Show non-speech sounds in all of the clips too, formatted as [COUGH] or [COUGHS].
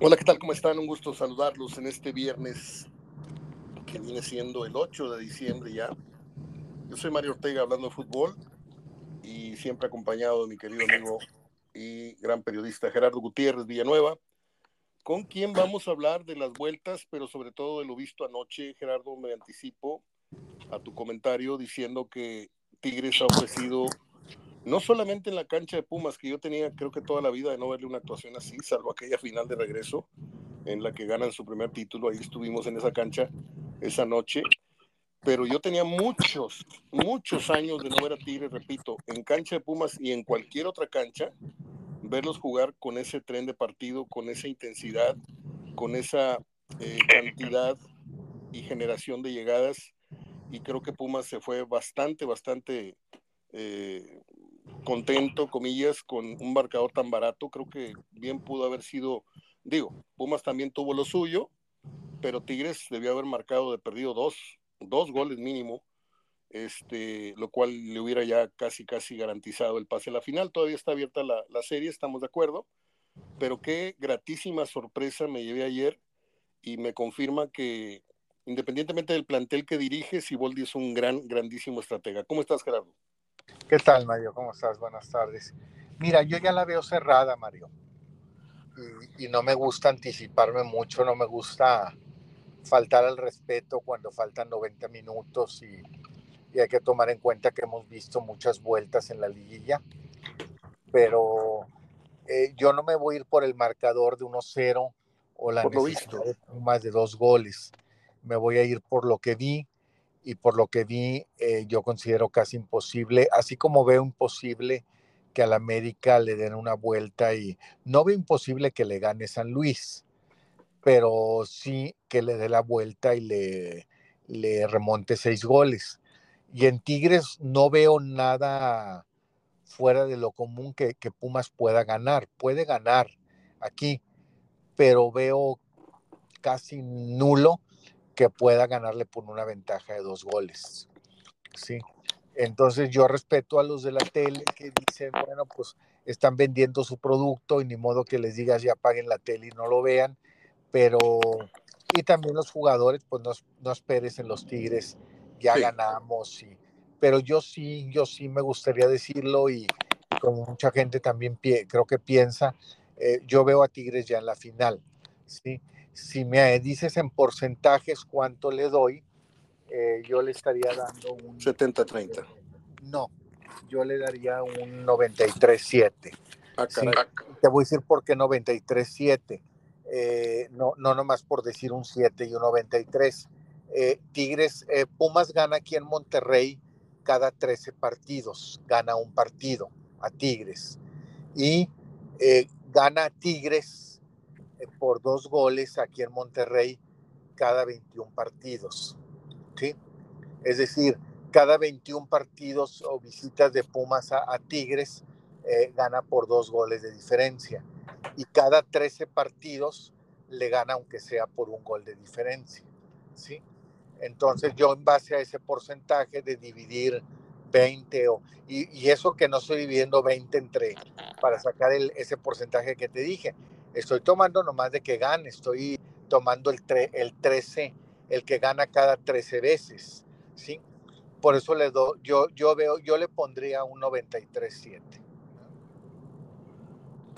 Hola, ¿qué tal? ¿Cómo están? Un gusto saludarlos en este viernes que viene siendo el 8 de diciembre ya. Yo soy Mario Ortega hablando de fútbol y siempre acompañado de mi querido amigo y gran periodista Gerardo Gutiérrez Villanueva, con quien vamos a hablar de las vueltas, pero sobre todo de lo visto anoche. Gerardo, me anticipo a tu comentario diciendo que Tigres ha ofrecido no solamente en la cancha de Pumas, que yo tenía creo que toda la vida de no verle una actuación así, salvo aquella final de regreso en la que ganan su primer título, ahí estuvimos en esa cancha esa noche, pero yo tenía muchos, muchos años de no ver a Tigres, repito, en cancha de Pumas y en cualquier otra cancha, verlos jugar con ese tren de partido, con esa intensidad, con esa eh, cantidad y generación de llegadas, y creo que Pumas se fue bastante, bastante eh, contento, comillas, con un marcador tan barato. Creo que bien pudo haber sido, digo, Pumas también tuvo lo suyo, pero Tigres debió haber marcado de perdido dos, dos goles mínimo, este, lo cual le hubiera ya casi, casi garantizado el pase a la final. Todavía está abierta la, la serie, estamos de acuerdo, pero qué gratísima sorpresa me llevé ayer y me confirma que independientemente del plantel que dirige, Siboldi es un gran, grandísimo estratega. ¿Cómo estás, Gerardo? ¿Qué tal, Mario? ¿Cómo estás? Buenas tardes. Mira, yo ya la veo cerrada, Mario. Y, y, no me gusta anticiparme mucho, no me gusta faltar al respeto cuando faltan 90 minutos y, y hay que tomar en cuenta que hemos visto muchas vueltas en la liguilla. Pero eh, yo no me voy a ir por el marcador de 1-0 o la necesidad de más de dos goles. Me voy a ir por lo que vi y por lo que vi, eh, yo considero casi imposible, así como veo imposible que al América le den una vuelta y no veo imposible que le gane San Luis, pero sí que le dé la vuelta y le, remonte seis goles. Y en Tigres no veo nada fuera de lo común que Pumas pueda ganar. Puede ganar aquí, pero veo casi nulo que pueda ganarle por una ventaja de dos goles. Sí. Entonces yo respeto a los de la tele que dicen, bueno, pues están vendiendo su producto y ni modo que les digas ya paguen la tele y no lo vean, pero y también los jugadores, pues no, no esperes en los Tigres, ya Sí. ganamos, y, pero yo sí, yo sí me gustaría decirlo y, como mucha gente también pie, creo que piensa, eh, yo veo a Tigres ya en la final, ¿sí? Si me dices en porcentajes cuánto le doy, eh, yo le estaría dando un 70-30. no, yo le daría un 93-7. Ah, Sí, te voy a decir por qué 93-7. Eh, no, no nomás por decir un 7 y un 93. Eh, Tigres, Pumas gana aquí en Monterrey cada 13 partidos, gana un partido a Tigres. Y gana a Tigres por dos goles aquí en Monterrey cada 21 partidos. ¿sí? Es decir, cada 21 partidos o visitas de Pumas a, a Tigres eh, gana por dos goles de diferencia. Y cada 13 partidos le gana aunque sea por un gol de diferencia. ¿sí? Entonces yo en base a ese porcentaje de dividir 20 o, y, y eso que no estoy dividiendo 20 entre para sacar el, ese porcentaje que te dije. Estoy tomando nomás de que gane, estoy tomando el, tre, el 13, el que gana cada 13 veces. ¿sí? Por eso le doy, yo, yo veo, yo le pondría un 93.7.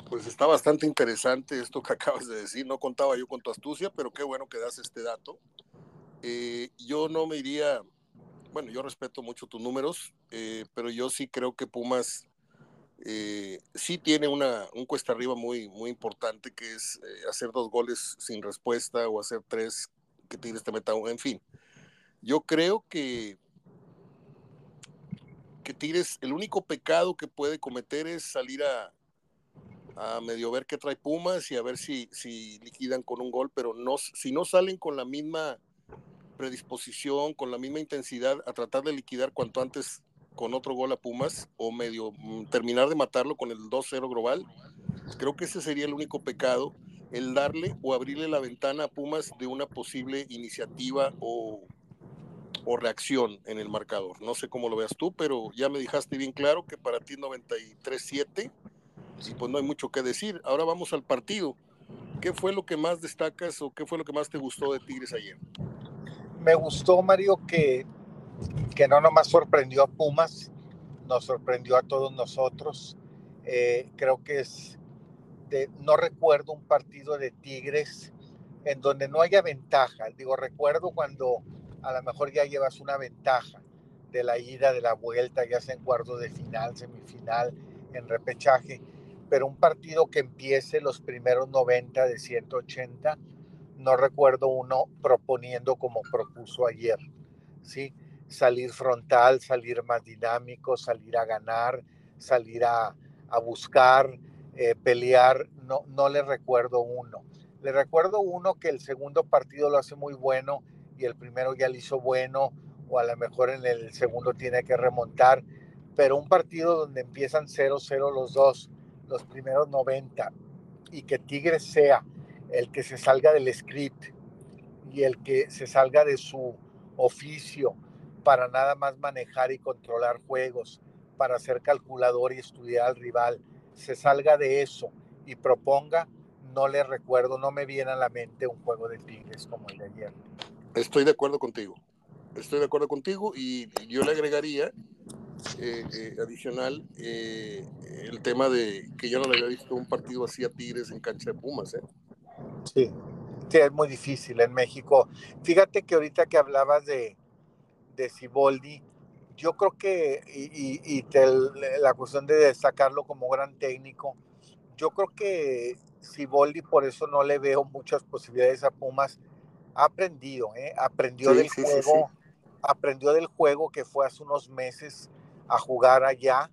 Pues está bastante interesante esto que [LAUGHS] acabas de decir. No contaba yo con tu astucia, pero qué bueno que das este dato. Eh, yo no me iría, bueno, yo respeto mucho tus números, eh, pero yo sí creo que Pumas eh, sí tiene una, un cuesta arriba muy, muy importante, que es eh, hacer dos goles sin respuesta o hacer tres que Tigres te meta, en fin. Yo creo que, que Tigres, el único pecado que puede cometer es salir a, a medio ver qué trae Pumas y a ver si, si liquidan con un gol, pero no, si no salen con la misma predisposición, con la misma intensidad a tratar de liquidar cuanto antes con otro gol a Pumas o medio mm, terminar de matarlo con el 2-0 global, creo que ese sería el único pecado, el darle o abrirle la ventana a Pumas de una posible iniciativa o, o reacción en el marcador. No sé cómo lo veas tú, pero ya me dejaste bien claro que para ti 93-7 y pues no hay mucho que decir. Ahora vamos al partido. ¿qué fue lo que más destacas o qué fue lo que más te gustó de Tigres ayer? Me gustó, Mario, que, que no nomás sorprendió a Pumas, nos sorprendió a todos nosotros. Eh, creo que es, de, no recuerdo un partido de Tigres en donde no haya ventaja. Digo, recuerdo cuando a lo mejor ya llevas una ventaja de la ida, de la vuelta, ya sea en cuarto de final, semifinal, en repechaje, pero un partido que empiece los primeros 90 de 180, no recuerdo uno proponiendo como propuso ayer, ¿sí? Salir frontal, salir más dinámico, salir a ganar, salir a, a buscar, eh, pelear, no, no le recuerdo uno. Le recuerdo uno que el segundo partido lo hace muy bueno y el primero ya lo hizo bueno, o a lo mejor en el segundo tiene que remontar, pero un partido donde empiezan 0-0 los dos, los primeros 90, y que Tigres sea el que se salga del script y el que se salga de su oficio para nada más manejar y controlar juegos, para ser calculador y estudiar al rival, se salga de eso y proponga, no le recuerdo, no me viene a la mente un juego de Tigres como el de ayer. Estoy de acuerdo contigo, estoy de acuerdo contigo y yo le agregaría eh, eh, adicional eh, el tema de que yo no le había visto un partido así a Tigres en cancha de Pumas. ¿eh? Sí, sí, es muy difícil en México. Fíjate que ahorita que hablabas de, de Ciboldi, yo creo que, y, y, te, la cuestión de destacarlo como gran técnico, yo creo que Ciboldi, por eso no le veo muchas posibilidades a Pumas, ha aprendido, ¿eh? aprendió sí, del sí, juego, sí, aprendió del juego que fue hace unos meses a jugar allá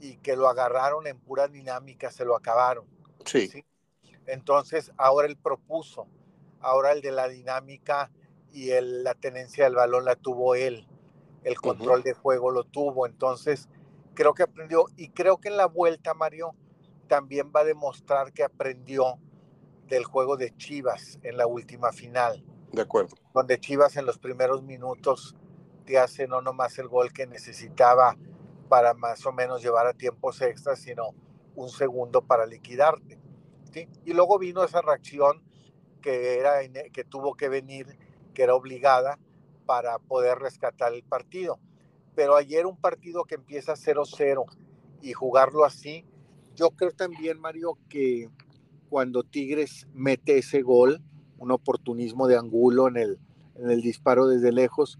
y que lo agarraron en pura dinámica, se lo acabaron. Sí. ¿sí? Entonces, ahora él propuso, ahora el de la dinámica y la tenencia del balón la tuvo él, el control uh -huh. de juego lo tuvo, entonces creo que aprendió y creo que en la vuelta, Mario, también va a demostrar que aprendió del juego de Chivas en la última final. De acuerdo. Donde Chivas en los primeros minutos te hace no nomás el gol que necesitaba para más o menos llevar a tiempos extras, sino un segundo para liquidarte. ¿sí? Y luego vino esa reacción que, era, que tuvo que venir, que era obligada para poder rescatar el partido. Pero ayer un partido que empieza 0-0 y jugarlo así, yo creo también, Mario, que cuando Tigres mete ese gol, un oportunismo de Angulo en el, en el disparo desde lejos,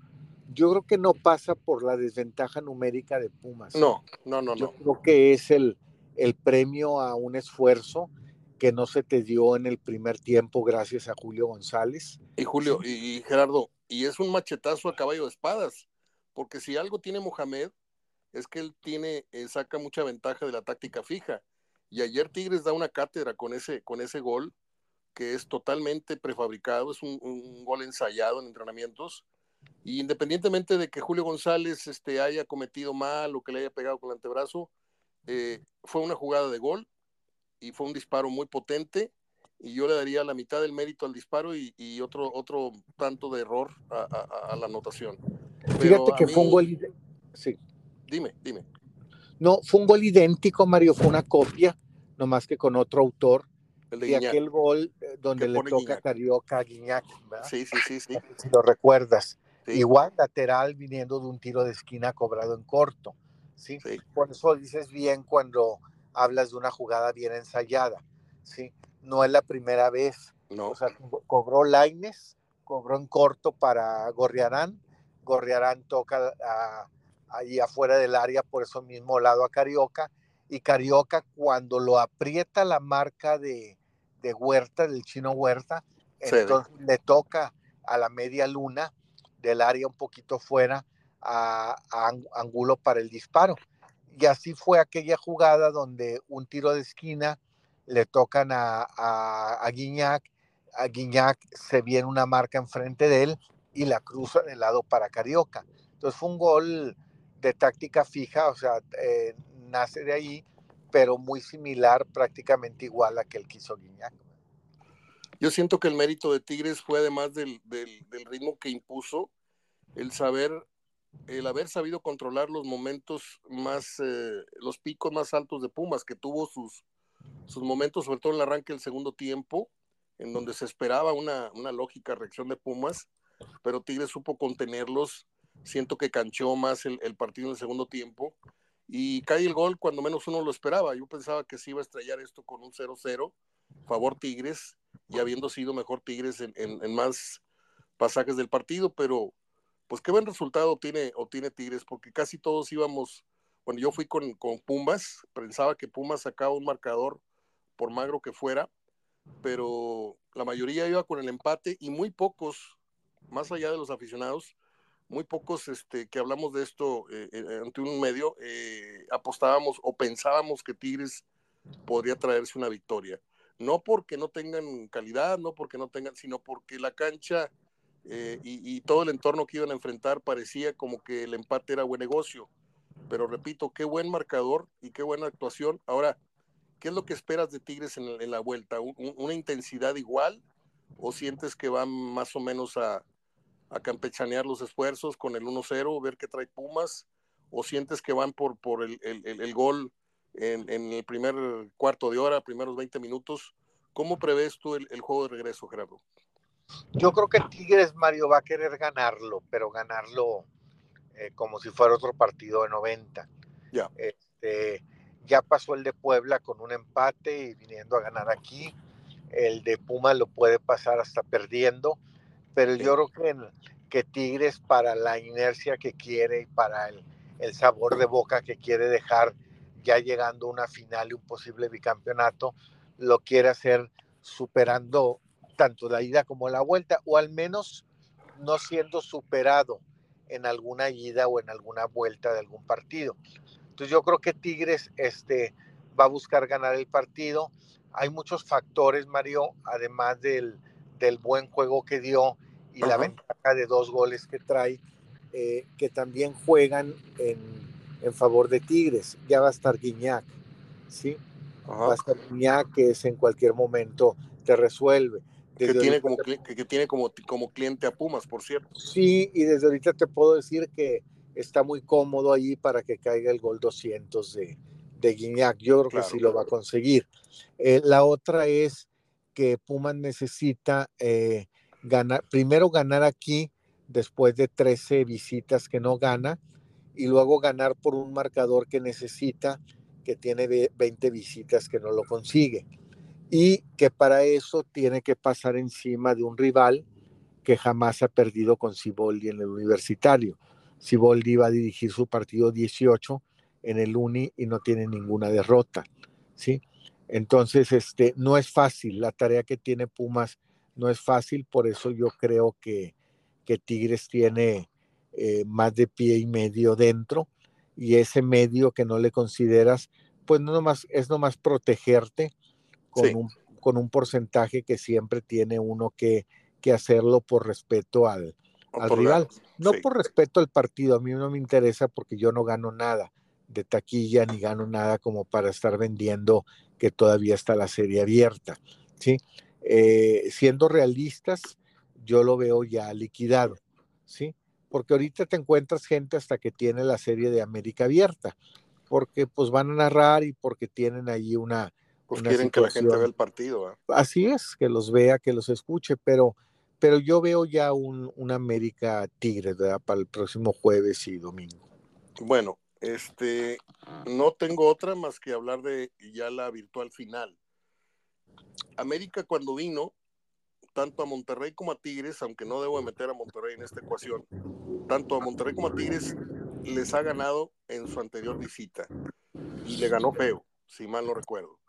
yo creo que no pasa por la desventaja numérica de Pumas. No, no, no, yo no. creo que es el, el premio a un esfuerzo que no se te dio en el primer tiempo gracias a Julio González. Y Julio, y, Gerardo, y es un machetazo a caballo de espadas, porque si algo tiene Mohamed, es que él tiene, eh, saca mucha ventaja de la táctica fija. Y ayer Tigres da una cátedra con ese, con ese gol, que es totalmente prefabricado, es un, un gol ensayado en entrenamientos. Y independientemente de que Julio González este, haya cometido mal o que le haya pegado con el antebrazo, eh, fue una jugada de gol y fue un disparo muy potente. Y yo le daría la mitad del mérito al disparo y, y otro, otro tanto de error a, a, a la anotación. Pero Fíjate que mí... fue un gol. Sí. Dime, dime. No, fue un gol idéntico, Mario, fue una copia, nomás que con otro autor. El de y aquel gol eh, donde le toca Guiñac. Carioca a Guiñac, ¿verdad? Sí, sí, sí, sí. Si lo recuerdas. Sí. Igual lateral viniendo de un tiro de esquina cobrado en corto. ¿sí? ¿sí? Por eso dices bien cuando hablas de una jugada bien ensayada. ¿sí? No es la primera vez. No. O sea, cobró Laines, cobró en corto para Gorriarán. Gorriarán toca a, ahí afuera del área por eso mismo lado a Carioca. Y Carioca, cuando lo aprieta la marca de, de Huerta, del chino Huerta, sí. entonces le toca a la media luna del área un poquito fuera a, a, Angulo para el disparo. Y así fue aquella jugada donde un tiro de esquina le tocan a, a, a Guiñac, a Guiñac se viene una marca enfrente de él y la cruza de lado para Carioca. Entonces fue un gol de táctica fija, o sea, eh, nace de ahí, pero muy similar, prácticamente igual a que el que hizo Guiñac. Yo siento que el mérito de Tigres fue además del, del, del, ritmo que impuso, el saber, el haber sabido controlar los momentos más, eh, los picos más altos de Pumas, que tuvo sus, sus momentos, sobre todo en el arranque del segundo tiempo, en donde se esperaba una, lógica reacción de Pumas, pero Tigres supo contenerlos. Siento que canchó más el, partido en el segundo tiempo y cae el gol cuando menos uno lo esperaba. Yo pensaba que se iba a estrellar esto con un 0-0, favor Tigres, y habiendo sido mejor Tigres en, más pasajes del partido, pero pues qué buen resultado tiene, o tiene Tigres, porque casi todos íbamos, bueno, yo fui con, con Pumas, pensaba que Pumas sacaba un marcador por magro que fuera, pero la mayoría iba con el empate y muy pocos, más allá de los aficionados, muy pocos este, que hablamos de esto eh, eh, ante un medio, eh, apostábamos o pensábamos que Tigres podría traerse una victoria. No porque no tengan calidad, no porque no tengan, sino porque la cancha y, y, todo el entorno que iban a enfrentar parecía como que el empate era buen negocio. Pero repito, qué buen marcador y qué buena actuación. Ahora, ¿Qué es lo que esperas de Tigres en, la vuelta? ¿Una intensidad igual? ¿O sientes que van más o menos a, campechanear los esfuerzos con el 1-0, ver qué trae Pumas? ¿O sientes que van por, por el, gol en, el primer cuarto de hora, primeros 20 minutos? ¿Cómo prevés tú el, juego de regreso, Gerardo? Yo creo que Tigres, Mario, va a querer ganarlo, pero ganarlo eh, como si fuera otro partido de 90. Ya. Este, ya pasó el de Puebla con un empate y viniendo a ganar aquí. El de Puma lo puede pasar hasta perdiendo, pero yo creo que, que Tigres para la inercia que quiere y para el, el sabor de boca que quiere dejar ya llegando a una final y un posible bicampeonato, lo quiere hacer superando tanto la ida como la vuelta, o al menos no siendo superado en alguna ida o en alguna vuelta de algún partido. Entonces yo creo que Tigres este, va a buscar ganar el partido. Hay muchos factores, Mario, además del, del buen juego que dio y la ventaja de dos goles que trae, eh, que también juegan en, en, favor de Tigres. Ya va a estar Guiñac, ¿sí? Va a estar Guiñac, que es en cualquier momento te resuelve. Que tiene, como, que, que tiene como, como cliente a Pumas, por cierto. Sí, y desde ahorita te puedo decir que está muy cómodo ahí para que caiga el gol 200 de, de Guiñac. Yo creo que sí lo va a conseguir. Eh, la otra es que Pumas necesita eh, ganar, primero ganar aquí después de 13 visitas que no gana y luego ganar por un marcador que necesita, que tiene 20 visitas que no lo consigue. Y que para eso tiene que pasar encima de un rival que jamás ha perdido con Ciboldi en el universitario. Siboldi va a dirigir su partido 18 en el Uni y no tiene ninguna derrota, ¿sí? Entonces, este, no es fácil, la tarea que tiene Pumas no es fácil, por eso yo creo que, que Tigres tiene eh, más de pie y medio dentro y ese medio que no le consideras, pues no nomás, es nomás protegerte con, un, con un porcentaje que siempre tiene uno que, que hacerlo por respeto al, al rival. no por respeto al partido, a mí no me interesa porque yo no gano nada de taquilla ni gano nada como para estar vendiendo que todavía está la serie abierta. ¿sí? Eh, siendo realistas, yo lo veo ya liquidado. ¿sí? Porque ahorita te encuentras gente hasta que tiene la serie de América abierta, porque pues van a narrar y porque tienen allí una... Pues quieren que la gente vea el partido. Así es, que los vea, que los escuche, pero pero yo veo ya un, América Tigre para el próximo jueves y domingo. Bueno, este, no tengo otra más que hablar de ya la virtual final. América cuando vino, tanto a Monterrey como a Tigres, aunque no debo meter a Monterrey en esta ecuación, tanto a Monterrey como a Tigres les ha ganado en su anterior visita y le ganó feo, si mal no recuerdo.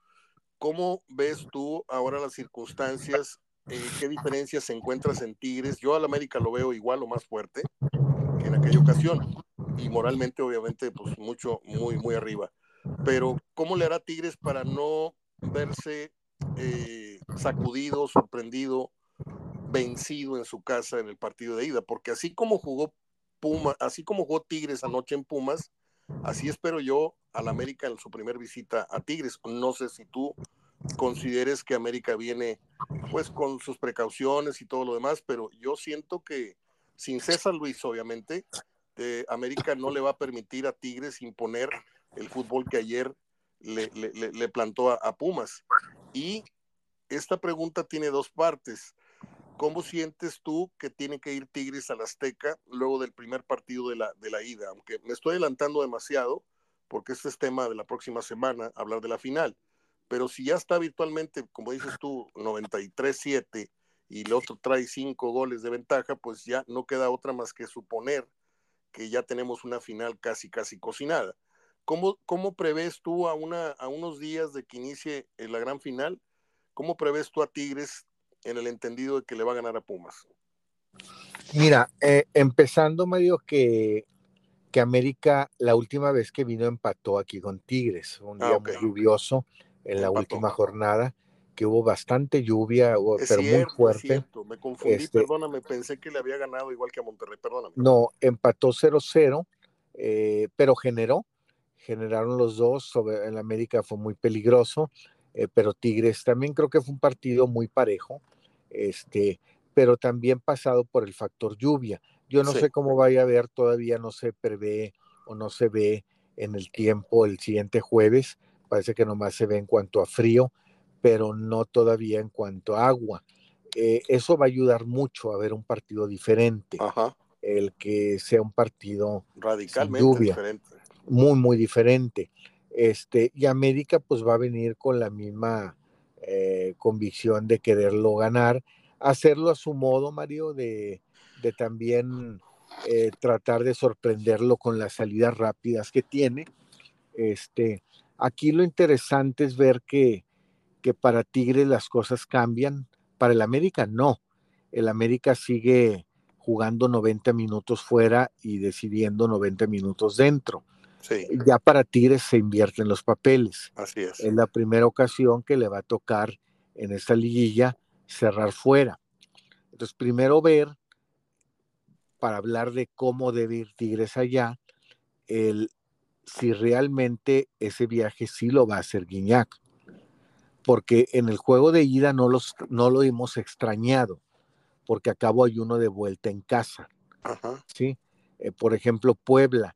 ¿Cómo ves tú ahora las circunstancias eh, qué diferencias encuentras en Tigres. Yo al América lo veo igual o más fuerte que en aquella ocasión. Y moralmente, obviamente, pues mucho, muy, muy arriba. Pero, ¿cómo le hará Tigres para no verse eh, sacudido, sorprendido, vencido en su casa en el partido de ida? Porque así como jugó Puma, así como jugó Tigres anoche en Pumas, así espero yo al América en su primer visita a Tigres. No sé si tú consideres que América viene pues con sus precauciones y todo lo demás, pero yo siento que sin César Luis, obviamente, eh, América no le va a permitir a Tigres imponer el fútbol que ayer le, le, plantó a, Pumas. Y esta pregunta tiene dos partes. ¿Cómo sientes tú que tiene que ir Tigres al Azteca luego del primer partido de la, de la ida? Aunque me estoy adelantando demasiado, porque este es tema de la próxima semana, hablar de la final. Pero si ya está virtualmente, como dices tú, 93-7 y el otro trae cinco goles de ventaja, pues ya no queda otra más que suponer que ya tenemos una final casi, casi cocinada. ¿Cómo, cómo prevés tú a, una, a unos días de que inicie la gran final? ¿Cómo prevés tú a Tigres en el entendido de que le va a ganar a Pumas? Mira, eh, empezando, Mario, que, que América la última vez que vino empató aquí con Tigres, un ah, día muy lluvioso en la última jornada, que hubo bastante lluvia, pero muy fuerte. Me confundí, este perdóname, pensé que le había ganado igual que a Monterrey, perdóname. No, empató 0-0, eh, pero generó, generaron los dos, sobre, el América fue muy peligroso, eh, pero Tigres también creo que fue un partido muy parejo este, pero también pasado por el factor lluvia. Yo no sé cómo vaya a ver, todavía no se prevé o no se ve en el tiempo el siguiente jueves, parece que nomás se ve en cuanto a frío, pero no todavía en cuanto a agua. Eh, eso va a ayudar mucho a ver un partido diferente, el que sea un partido radicalmente diferente. Muy, muy diferente. Este, y América pues va a venir con la misma eh, convicción de quererlo ganar, hacerlo a su modo, Mario, de, también eh, tratar de sorprenderlo con las salidas rápidas que tiene. Este, aquí lo interesante es ver que, que para Tigres las cosas cambian, para el América no. El América sigue jugando 90 minutos fuera y decidiendo 90 minutos dentro. Ya para Tigres se invierten los papeles. Así es. Es la primera ocasión que le va a tocar en esta liguilla cerrar fuera. Entonces, primero ver, para hablar de cómo debe ir Tigres allá, el, si realmente ese viaje sí lo va a hacer Guiñac. Porque en el juego de ida no, los, no lo hemos extrañado, porque acabo hay uno de vuelta en casa. ¿sí? Eh, por ejemplo, Puebla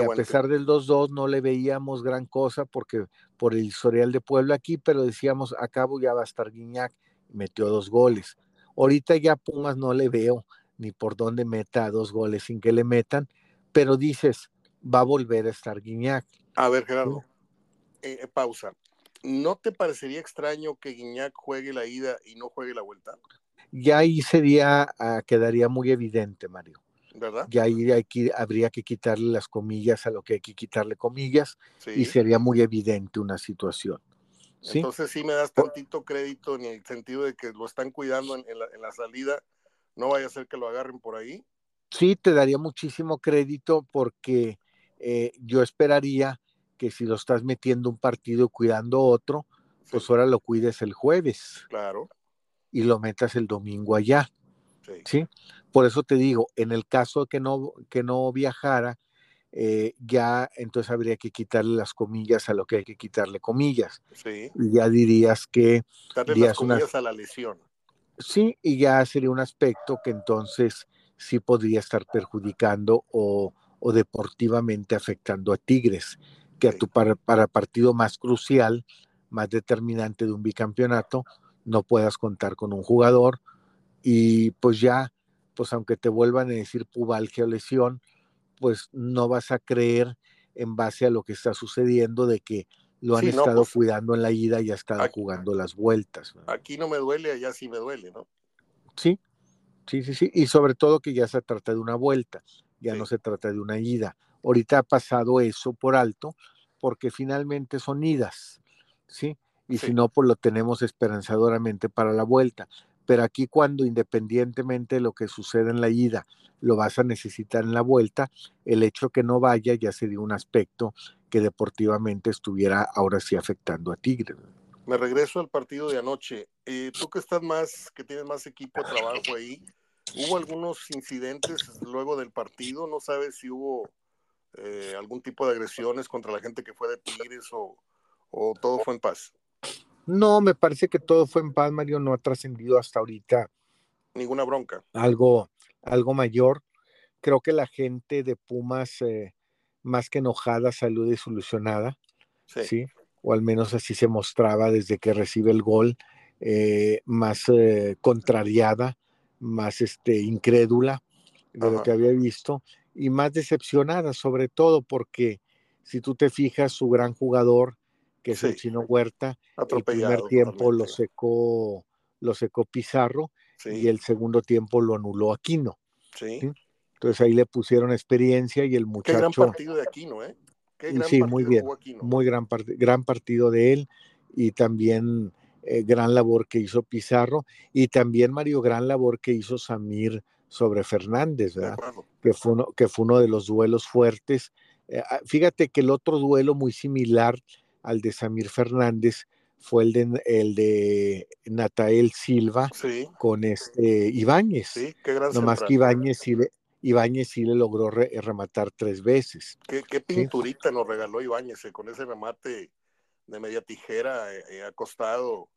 que a pesar del 2-2 no le veíamos gran cosa porque por el historial de Puebla aquí, pero decíamos, a cabo ya va a estar Guiñac, metió dos goles. Ahorita ya Pumas no le veo ni por dónde meta dos goles sin que le metan, pero dices, va a volver a estar Guiñac. A ver, Gerardo, eh, eh, pausa. ¿No te parecería extraño que Guiñac juegue la ida y no juegue la vuelta? Ya ahí sería, ah, quedaría muy evidente, Mario. ¿Verdad? Y ahí hay que, habría que quitarle las comillas a lo que hay que quitarle comillas y sería muy evidente una situación. ¿sí? Entonces sí me das tantito crédito en el sentido de que lo están cuidando en, la, salida, no vaya a ser que lo agarren por ahí. Sí, te daría muchísimo crédito porque eh, yo esperaría que si lo estás metiendo un partido cuidando otro, pues ahora lo cuides el jueves. Claro. Y lo metas el domingo allá. ¿sí? Por eso te digo, en el caso de que no, que no viajara, eh, ya entonces habría que quitarle las comillas a lo que hay que quitarle comillas. Sí. Y ya dirías que... Quitarle las comillas a la lesión. Sí, y ya sería un aspecto que entonces sí podría estar perjudicando o, deportivamente afectando a Tigres, que a tu para, para partido más crucial, más determinante de un bicampeonato, no puedas contar con un jugador y pues ya, pues aunque te vuelvan a decir pubalgia o lesión, pues no vas a creer en base a lo que está sucediendo de que lo han estado pues, cuidando en la ida y ha estado jugando las vueltas. Aquí no me duele, allá sí me duele, ¿no? Sí, sí, sí, sí. Y sobre todo que ya se trata de una vuelta, ya no se trata de una ida. Ahorita ha pasado eso por alto porque finalmente son idas, ¿sí? Y si no, pues lo tenemos esperanzadoramente para la vuelta pero aquí cuando independientemente de lo que suceda en la ida, lo vas a necesitar en la vuelta, el hecho que no vaya ya sería un aspecto que deportivamente estuviera ahora sí afectando a Tigre. Me regreso al partido de anoche. Eh, tú que estás más, que tienes más equipo de trabajo ahí, ¿hubo algunos incidentes luego del partido? ¿No sabes si hubo eh, algún tipo de agresiones contra la gente que fue de Tigres o todo fue en paz? No, me parece que todo fue en paz, Mario, no ha trascendido hasta ahorita. Ninguna bronca. Algo, algo mayor. Creo que la gente de Pumas, eh, más que enojada, salió desilusionada. Sí. O al menos así se mostraba desde que recibe el gol. eh, más contrariada, más este, incrédula de lo que había visto y más decepcionada, sobre todo porque si tú te fijas, su gran jugador, que es el Chino Huerta, el primer tiempo lo secó, lo secó Pizarro y el segundo tiempo lo anuló Aquino. Sí. Entonces ahí le pusieron experiencia y el muchacho. Qué gran partido de Aquino, ¿eh? Qué gran sí, muy bien. Muy gran, gran partido de él y también eh, gran labor que hizo Pizarro y también Mario, gran labor que hizo Samir sobre Fernández, ¿verdad? Que fue, uno, que fue uno de los duelos fuertes. Eh, ah, fíjate que el otro duelo muy similar al de Samir Fernández fue el de, el de Natael Silva con este Ibáñez. Sí, qué gran Nomás que Ibáñez sí, le, Ibáñez sí le logró rematar tres veces. Qué, pinturita nos regaló Ibáñez eh, con ese remate de media tijera eh, acostado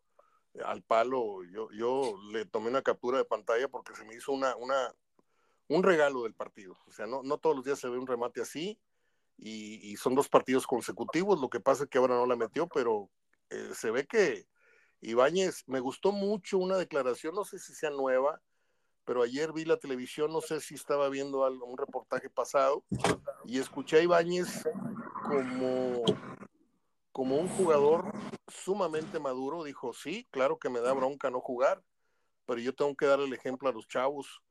al palo. Yo, yo le tomé una captura de pantalla porque se me hizo una, una, un regalo del partido. O sea, no, no todos los días se ve un remate así y, son dos partidos consecutivos. Lo que pasa es que ahora no la metió, pero eh, se ve que Ibáñez, me gustó mucho una declaración, no sé si sea nueva, pero ayer vi la televisión, no sé si estaba viendo algo, un reportaje pasado, y escuché a Ibáñez como como un jugador sumamente maduro, dijo, sí, claro que me da bronca no jugar, pero yo tengo que dar el ejemplo a los chavos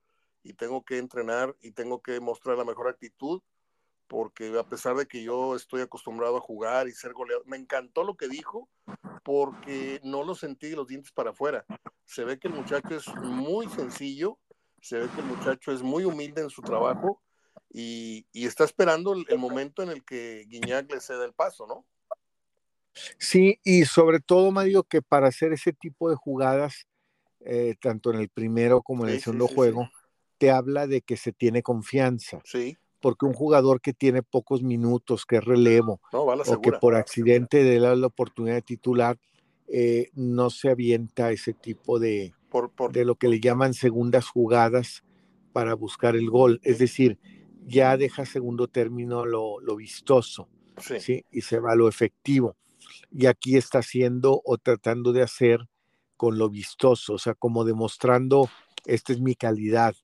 y tengo que entrenar y tengo que mostrar la mejor actitud, porque a pesar de que yo estoy acostumbrado a jugar y ser goleador, me encantó lo que dijo, porque no lo sentí de los dientes para afuera. Se ve que el muchacho es muy sencillo, se ve que el muchacho es muy humilde en su trabajo y, está esperando el, el momento en el que Guiñac le ceda el paso, ¿no? Sí, y sobre todo, Mario, que para hacer ese tipo de jugadas, eh, tanto en el primero como en el segundo juego, te habla de que se tiene confianza. Sí. Porque un jugador que tiene pocos minutos, que es relevo, o que por accidente de la, la oportunidad de titular, eh, no se avienta ese tipo de, de lo que le llaman segundas jugadas para buscar el gol. Es decir, ya deja segundo término lo, vistoso sí. y se va a lo efectivo y aquí está haciendo o tratando de hacer con lo vistoso, o sea, como demostrando, esta es mi calidad,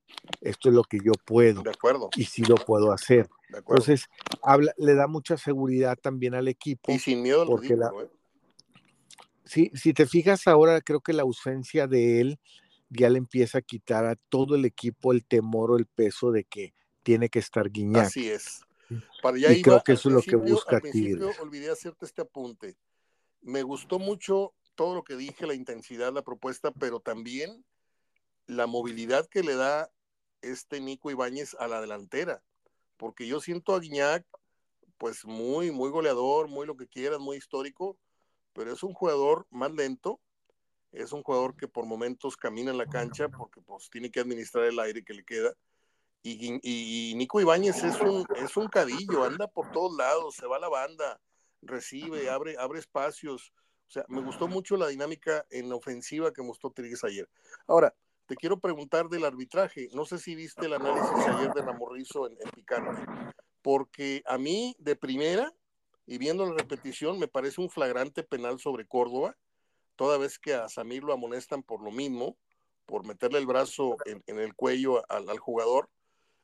esto es lo que yo puedo. De acuerdo. Y sí lo puedo hacer. Entonces, habla, le da mucha seguridad también al equipo. Y sin miedo porque la, ¿eh? sí, si te fijas ahora, creo que la ausencia de él ya le empieza a quitar a todo el equipo el temor o el peso de que tiene que estar guiñando. Así es. Para y creo que eso es lo que busca Tigres. Olvidé hacerte este apunte. Me gustó mucho todo lo que dije, la intensidad, la propuesta, pero también la movilidad que le da este Nico Ibáñez a la delantera. Porque yo siento a Guiñac, pues muy, muy goleador, muy lo que quieras, muy histórico, pero es un jugador más lento, es un jugador que por momentos camina en la cancha porque pues tiene que administrar el aire que le queda y, Nico Ibáñez es un, es un cadillo, anda por todos lados, se va a la banda, recibe, abre, abre espacios. O sea, me gustó mucho la dinámica en ofensiva que mostró Tigres ayer. Ahora, te quiero preguntar del arbitraje. No sé si viste el análisis ayer de Ramorrizo en, en Picante, porque a mí, de primera, y viendo la repetición, me parece un flagrante penal sobre Córdoba, toda vez que a Samir lo amonestan por lo mismo, por meterle el brazo en, el cuello al, jugador.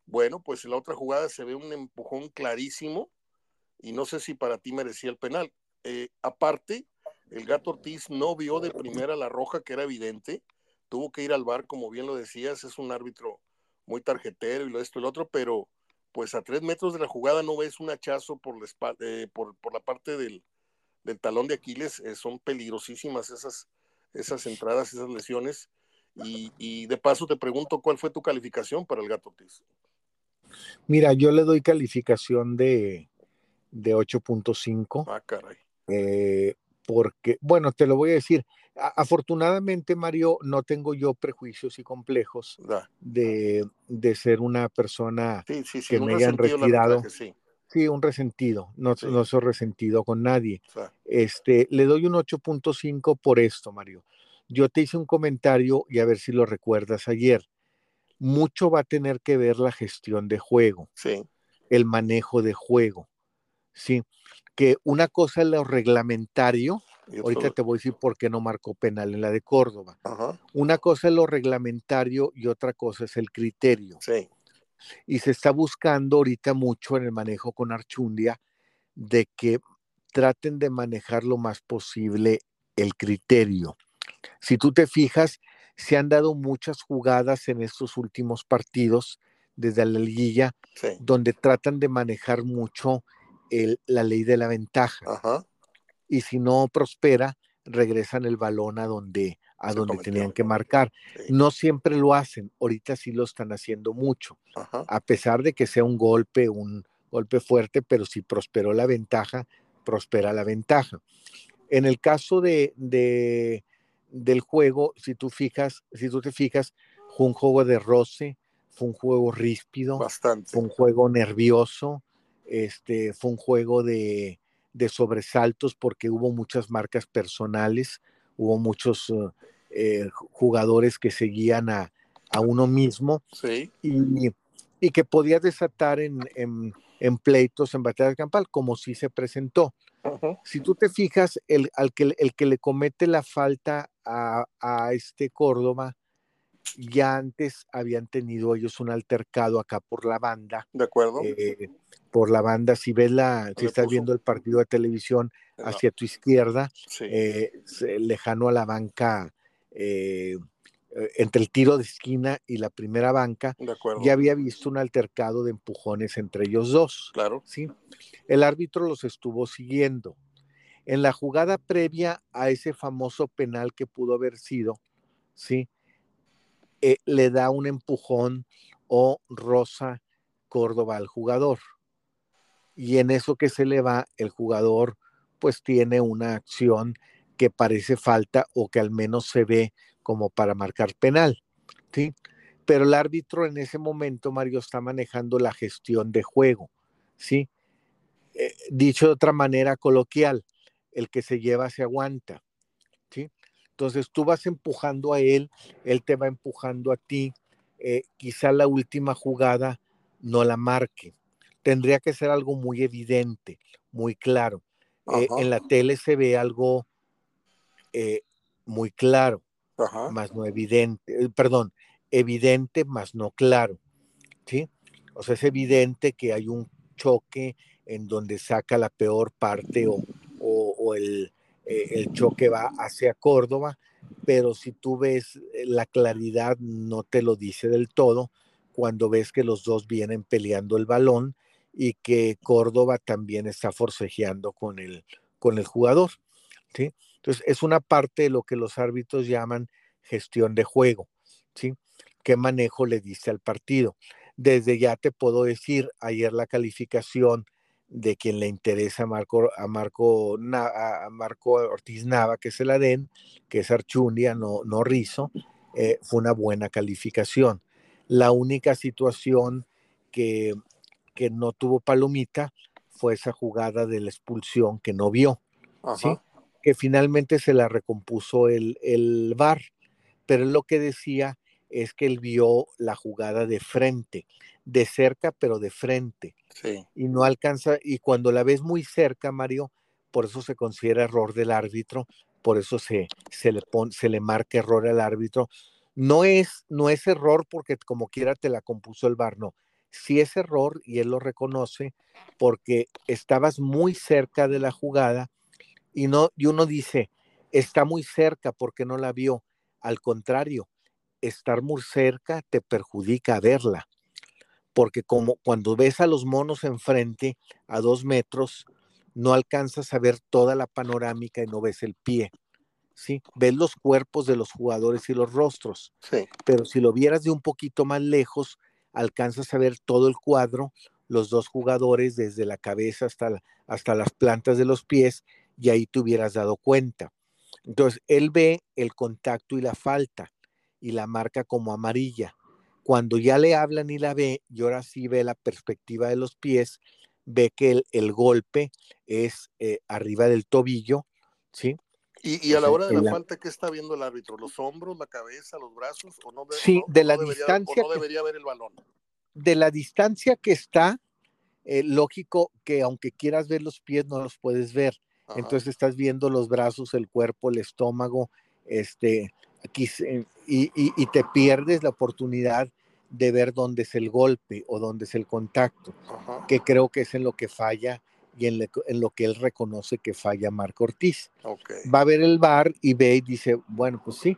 Bueno, pues en la otra jugada se ve un empujón clarísimo y no sé si para ti merecía el penal. Eh, aparte, el gato Ortiz no vio de primera la roja, que era evidente, tuvo que ir al bar, como bien lo decías, es un árbitro muy tarjetero y lo esto y lo otro, pero pues a tres metros de la jugada no ves un hachazo por la, eh, por, la parte del, talón de Aquiles, eh, son peligrosísimas esas, esas entradas, esas lesiones. Y, y, de paso te pregunto, ¿cuál fue tu calificación para el gato Ortiz? Mira, yo le doy calificación de, de 8.5. Ah, caray. Eh, porque, bueno, te lo voy a decir. afortunadamente, Mario, no tengo yo prejuicios y complejos de, de, ser una persona que me hayan retirado. Sí. un resentido, no, no soy resentido con nadie. este, le doy un 8.5 por esto, Mario. Yo te hice un comentario y a ver si lo recuerdas ayer mucho va a tener que ver la gestión de juego, sí. el manejo de juego, ¿sí? Que una cosa es lo reglamentario Ahorita te voy a decir por qué no marcó penal en la de Córdoba. Una cosa es lo reglamentario y otra cosa es el criterio. Sí. Y se está buscando ahorita mucho en el manejo con Archundia de que traten de manejar lo más posible el criterio. Si tú te fijas, se han dado muchas jugadas en estos últimos partidos desde la liguilla, donde tratan de manejar mucho la ley de la ventaja. Y si no prospera, regresan el balón a donde, a donde tenían que marcar. No siempre lo hacen, ahorita sí lo están haciendo mucho, a pesar de que sea un golpe, un golpe fuerte, pero si prosperó la ventaja, prospera la ventaja. En el caso de, de del juego, si tú fijas, si tú te fijas, fue un juego de roce, fue un juego ríspido, Bastante. fue un juego nervioso, este, fue un juego de, de sobresaltos porque hubo muchas marcas personales, hubo muchos uh, eh, jugadores que seguían a, a uno mismo sí. y, y, que podía desatar en, en, en, pleitos, en batalla campal, como sí se presentó. Uh -huh. Si tú te fijas, el, al que, el que le comete la falta a, a este Córdoba, ya antes habían tenido ellos un altercado acá por la banda. De acuerdo. Eh, por la banda, si ves la, si estás puso? viendo el partido de televisión hacia tu izquierda, sí. eh, lejano a la banca, eh, entre el tiro de esquina y la primera banca, ya había visto un altercado de empujones entre ellos dos. Claro. ¿sí? El árbitro los estuvo siguiendo. En la jugada previa a ese famoso penal que pudo haber sido, ¿sí? Eh, le da un empujón o rosa Córdoba al jugador. Y en eso que se le va, el jugador pues tiene una acción que parece falta o que al menos se ve como para marcar penal. ¿sí? Pero el árbitro en ese momento, Mario, está manejando la gestión de juego. ¿sí? Eh, dicho de otra manera coloquial, el que se lleva se aguanta. ¿sí? Entonces tú vas empujando a él, él te va empujando a ti. Eh, quizá la última jugada no la marque. Tendría que ser algo muy evidente, muy claro. Eh, en la tele se ve algo eh, muy claro, Ajá. más no evidente, perdón, evidente, más no claro. ¿sí? O sea, es evidente que hay un choque en donde saca la peor parte o, o, o el, el choque va hacia Córdoba, pero si tú ves la claridad no te lo dice del todo cuando ves que los dos vienen peleando el balón y que Córdoba también está forcejeando con el, con el jugador. ¿sí? Entonces, es una parte de lo que los árbitros llaman gestión de juego. ¿sí? ¿Qué manejo le diste al partido? Desde ya te puedo decir, ayer la calificación de quien le interesa a Marco, a Marco, a Marco Ortiz Nava que se la den, que es Archundia, no, no Rizo, eh, fue una buena calificación. La única situación que, que, no tuvo palomita fue esa jugada de la expulsión que no vio, ¿sí? que finalmente se la recompuso el, el VAR, pero lo que decía es que él vio la jugada de frente, de cerca, pero de frente. Sí. Y no alcanza, y cuando la ves muy cerca, Mario, por eso se considera error del árbitro, por eso se, se, le, pon, se le marca error al árbitro. No es, no es error porque como quiera te la compuso el VAR, no. Sí es error y él lo reconoce porque estabas muy cerca de la jugada y, no, y uno dice, está muy cerca porque no la vio. Al contrario, estar muy cerca te perjudica verla porque como cuando ves a los monos enfrente a dos metros, no alcanzas a ver toda la panorámica y no ves el pie. ¿sí? Ves los cuerpos de los jugadores y los rostros. Sí. Pero si lo vieras de un poquito más lejos, alcanzas a ver todo el cuadro, los dos jugadores desde la cabeza hasta, la, hasta las plantas de los pies, y ahí te hubieras dado cuenta. Entonces, él ve el contacto y la falta y la marca como amarilla cuando ya le hablan y la ve, y ahora sí ve la perspectiva de los pies, ve que el, el golpe es eh, arriba del tobillo, ¿sí? ¿Y, y a la hora de la, falta, qué está viendo el árbitro? ¿Los hombros, la cabeza, los brazos? ¿O no, sí, no, de la no debería, distancia. ¿O no debería que, ver el balón? De la distancia que está, eh, lógico que aunque quieras ver los pies, no los puedes ver. Entonces estás viendo los brazos, el cuerpo, el estómago, este, aquí, y, y, te pierdes la oportunidad de ver dónde es el golpe o dónde es el contacto, que creo que es en lo que falla y en, lo que él reconoce que falla Marco Ortiz. Va a ver el bar y ve y dice, bueno, pues sí,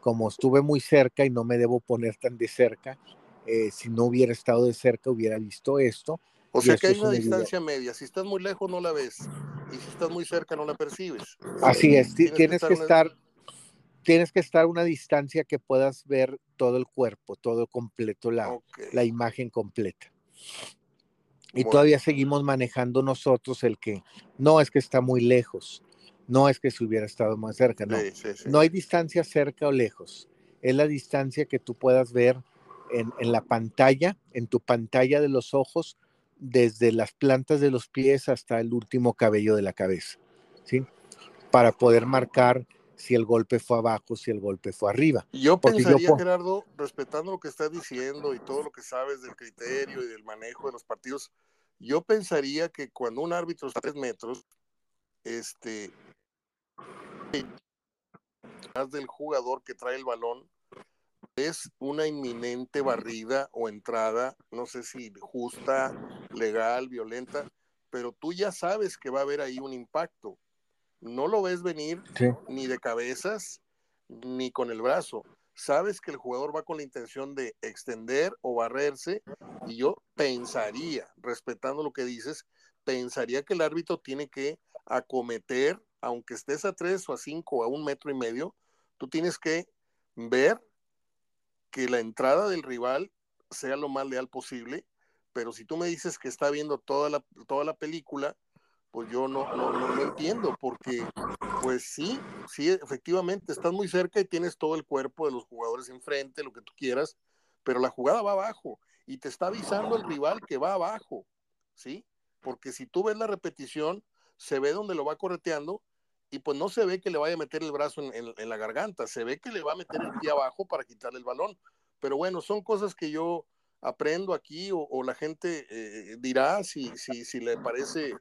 como estuve muy cerca y no me debo poner tan de cerca, eh, si no hubiera estado de cerca hubiera visto esto. O sea que hay una distancia media, si estás muy lejos no la ves y si estás muy cerca no la percibes. Así es, tienes, que estar, tienes que estar a una distancia que puedas ver todo el cuerpo, todo completo, la, la imagen completa. Y todavía seguimos manejando nosotros el que no es que está muy lejos, no es que se hubiera estado más cerca, no. No hay distancia cerca o lejos, es la distancia que tú puedas ver en, en, la pantalla, en tu pantalla de los ojos, desde las plantas de los pies hasta el último cabello de la cabeza, ¿sí? Para poder marcar si el golpe fue abajo, si el golpe fue arriba. Yo pensaría, Gerardo, respetando lo que estás diciendo y todo lo que sabes del criterio y del manejo de los partidos, yo pensaría que cuando un árbitro está a tres metros, este, del jugador que trae el balón, es una inminente barrida o entrada, no sé si justa, legal, violenta, pero tú ya sabes que va a haber ahí un impacto no lo ves venir ni de cabezas ni con el brazo. Sabes que el jugador va con la intención de extender o barrerse y yo pensaría, respetando lo que dices, pensaría que el árbitro tiene que acometer, aunque estés a tres o a cinco o a un metro y medio, tú tienes que ver que la entrada del rival sea lo más leal posible, pero si tú me dices que está viendo toda la, toda la película, pues yo no, no, no, entiendo, porque pues sí, sí, efectivamente, estás muy cerca y tienes todo el cuerpo de los jugadores enfrente, lo que tú quieras, pero la jugada va abajo y te está avisando el rival que va abajo, ¿sí? Porque si tú ves la repetición, se ve donde lo va correteando y pues no se ve que le vaya a meter el brazo en, la garganta, se ve que le va a meter el pie abajo para quitarle el balón. Pero bueno, son cosas que yo aprendo aquí o, la gente eh, dirá si, si, si le parece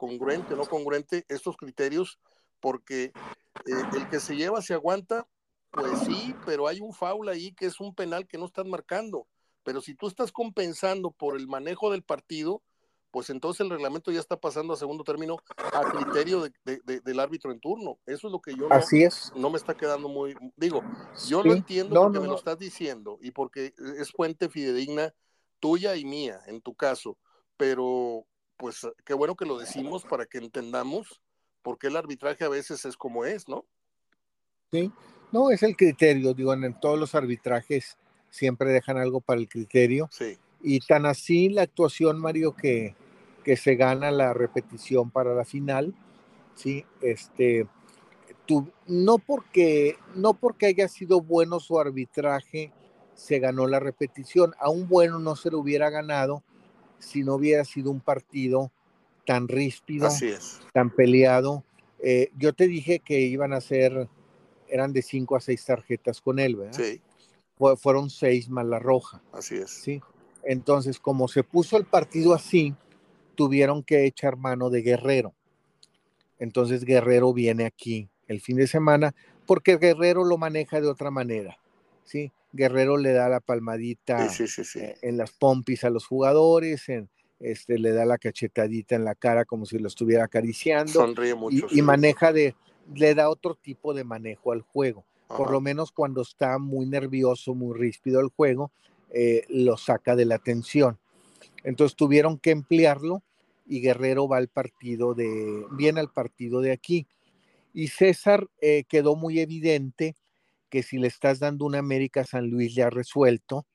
congruente o no congruente estos criterios, porque eh, el que se lleva se aguanta, pues sí, pero hay un foul ahí que es un penal que no estás marcando. Pero si tú estás compensando por el manejo del partido, pues entonces el reglamento ya está pasando a segundo término a criterio del árbitro en turno. Eso es lo que yo no, Así es. no me está quedando muy... Digo, yo lo entiendo porque me lo estás diciendo y porque es fuente fidedigna tuya y mía, en tu caso, pero pues qué bueno que lo decimos para que entendamos por qué el arbitraje a veces es como es, ¿no? Sí, no, es el criterio, digo, en todos los arbitrajes siempre dejan algo para el criterio. Sí. Y tan así la actuación, Mario, que, que se gana la repetición para la final, ¿sí? Este, tú, no, porque, no porque haya sido bueno su arbitraje, se ganó la repetición. A un bueno no se lo hubiera ganado si no hubiera sido un partido tan ríspido, tan peleado. Eh, yo te dije que iban a ser, eran de cinco a seis tarjetas con él, ¿verdad? Sí. fueron seis más la roja. Así es. Sí. Entonces, como se puso el partido así, tuvieron que echar mano de Guerrero. Entonces, Guerrero viene aquí el fin de semana porque Guerrero lo maneja de otra manera. ¿Sí? Guerrero le da la palmadita en las pompis a los jugadores, en, este, le da la cachetadita en la cara como si lo estuviera acariciando. Sonríe mucho. Y, maneja de, le da otro tipo de manejo al juego. Por lo menos cuando está muy nervioso, muy ríspido el juego, eh, lo saca de la tensión. Entonces tuvieron que emplearlo y Guerrero va al partido de, viene al partido de aquí. Y César eh, quedó muy evidente que si le estás dando una América San Luis ya resuelto,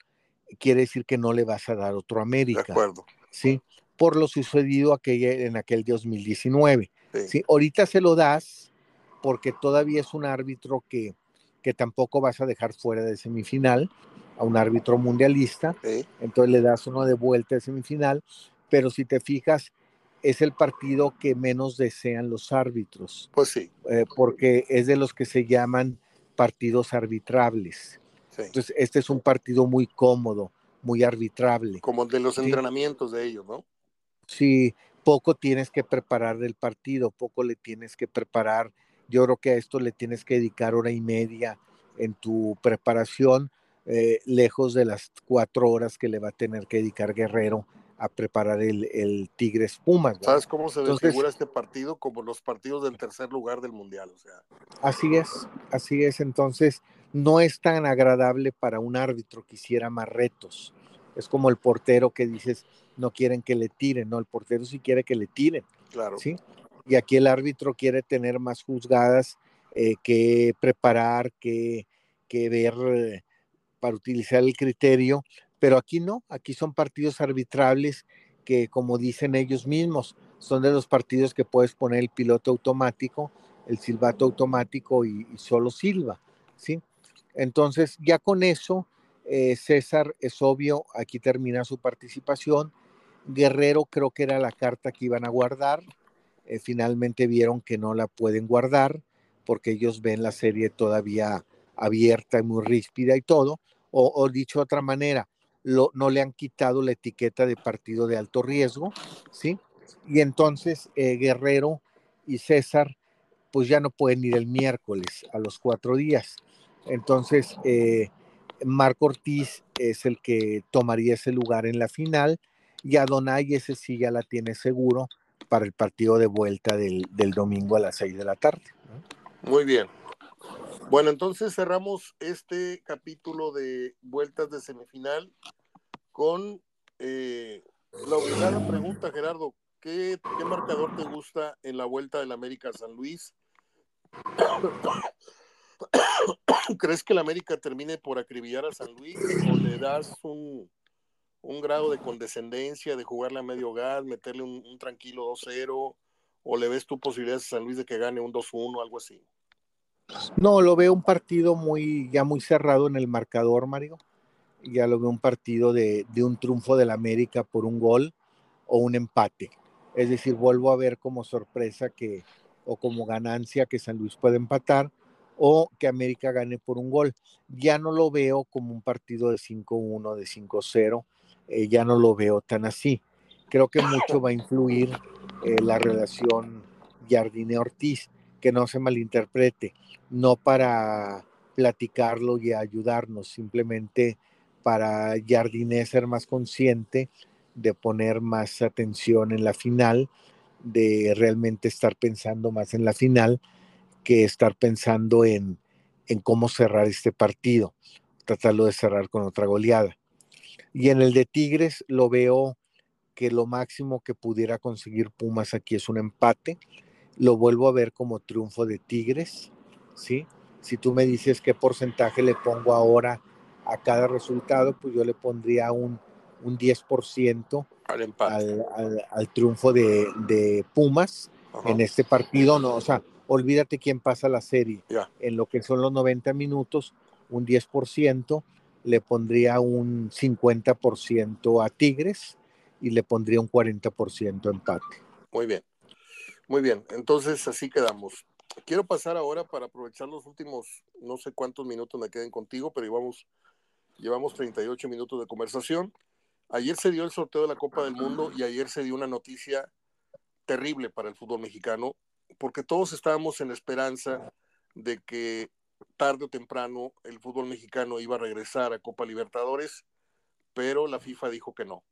quiere decir que no le vas a dar otro América. De acuerdo. Sí, por lo sucedido aquella, en aquel 2019. Sí. Ahorita se lo das porque todavía es un árbitro que, que tampoco vas a dejar fuera de semifinal, a un árbitro mundialista. Entonces le das uno de vuelta de semifinal, pero si te fijas, es el partido que menos desean los árbitros. Pues sí. Eh, porque es de los que se llaman partidos arbitrables. Entonces, este es un partido muy cómodo, muy arbitrable. Como de los entrenamientos de ellos, ¿no? Sí, poco tienes que preparar el partido, poco le tienes que preparar. Yo creo que a esto le tienes que dedicar hora y media en tu preparación, eh, lejos de las cuatro horas que le va a tener que dedicar Guerrero a preparar el, el Tigres Pumas. ¿Sabes cómo se desfigura este partido? Como los partidos del tercer lugar del Mundial, o sea. Así es, así es. Entonces, no es tan agradable para un árbitro que hiciera más retos. Es como el portero que dices, no quieren que le tiren, no, el portero sí quiere que le tiren. Claro. ¿sí? Y aquí el árbitro quiere tener más juzgadas eh, que preparar, que, que ver eh, para utilizar el criterio, pero aquí no, aquí son partidos arbitrables que, como dicen ellos mismos, son de los partidos que puedes poner el piloto automático, el silbato automático y, solo silba, ¿sí? Entonces, ya con eso, eh, César es obvio, aquí termina su participación. Guerrero creo que era la carta que iban a guardar. Eh, finalmente vieron que no la pueden guardar porque ellos ven la serie todavía abierta y muy ríspida y todo. O, dicho de otra manera, no le han quitado la etiqueta de partido de alto riesgo, ¿sí? Y entonces eh, Guerrero y César pues ya no pueden ir el miércoles a los cuatro días. Entonces, eh, Marco Ortiz es el que tomaría ese lugar en la final y Adonai ese sí ya la tiene seguro para el partido de vuelta del, domingo a las seis de la tarde. Muy bien. Bueno, entonces cerramos este capítulo de vueltas de semifinal con eh, la obligada pregunta, Gerardo. ¿qué, ¿Qué marcador te gusta en la vuelta del América San Luis? [COUGHS] ¿Crees que el América termine por acribillar a San Luis o le das un, grado de condescendencia, de jugarle a medio gas, meterle un, tranquilo 2-0? ¿O le ves tu posibilidades a San Luis de que gane un 2-1, algo así? No, lo veo un partido muy, ya muy cerrado en el marcador, Mario. Ya lo veo un partido de, un triunfo del América por un gol o un empate. Es decir, vuelvo a ver como sorpresa que, o como ganancia que San Luis puede empatar o que América gane por un gol. Ya no lo veo como un partido de 5-1, de 5-0, eh, ya no lo veo tan así. Creo que mucho va a influir eh, la relación Jardine-Ortiz, que no se malinterprete, no para platicarlo y ayudarnos, simplemente para Jardine ser más consciente de poner más atención en la final, de realmente estar pensando más en la final que estar pensando en, en cómo cerrar este partido, tratarlo de cerrar con otra goleada. Y en el de Tigres lo veo que lo máximo que pudiera conseguir Pumas aquí es un empate. Lo vuelvo a ver como triunfo de Tigres, ¿sí? Si tú me dices qué porcentaje le pongo ahora a cada resultado, pues yo le pondría un, un 10% al, al, al, triunfo de, de Pumas en este partido. No, o sea, olvídate quién pasa la serie. En lo que son los 90 minutos, un 10%, le pondría un 50% a Tigres y le pondría un 40% empate. Muy bien, muy bien. Entonces así quedamos. Quiero pasar ahora para aprovechar los últimos, no sé cuántos minutos me queden contigo, pero llevamos, llevamos 38 minutos de conversación. Ayer se dio el sorteo de la Copa del Mundo y ayer se dio una noticia terrible para el fútbol mexicano porque todos estábamos en la esperanza de que tarde o temprano el fútbol mexicano iba a regresar a Copa Libertadores, pero la FIFA dijo que no.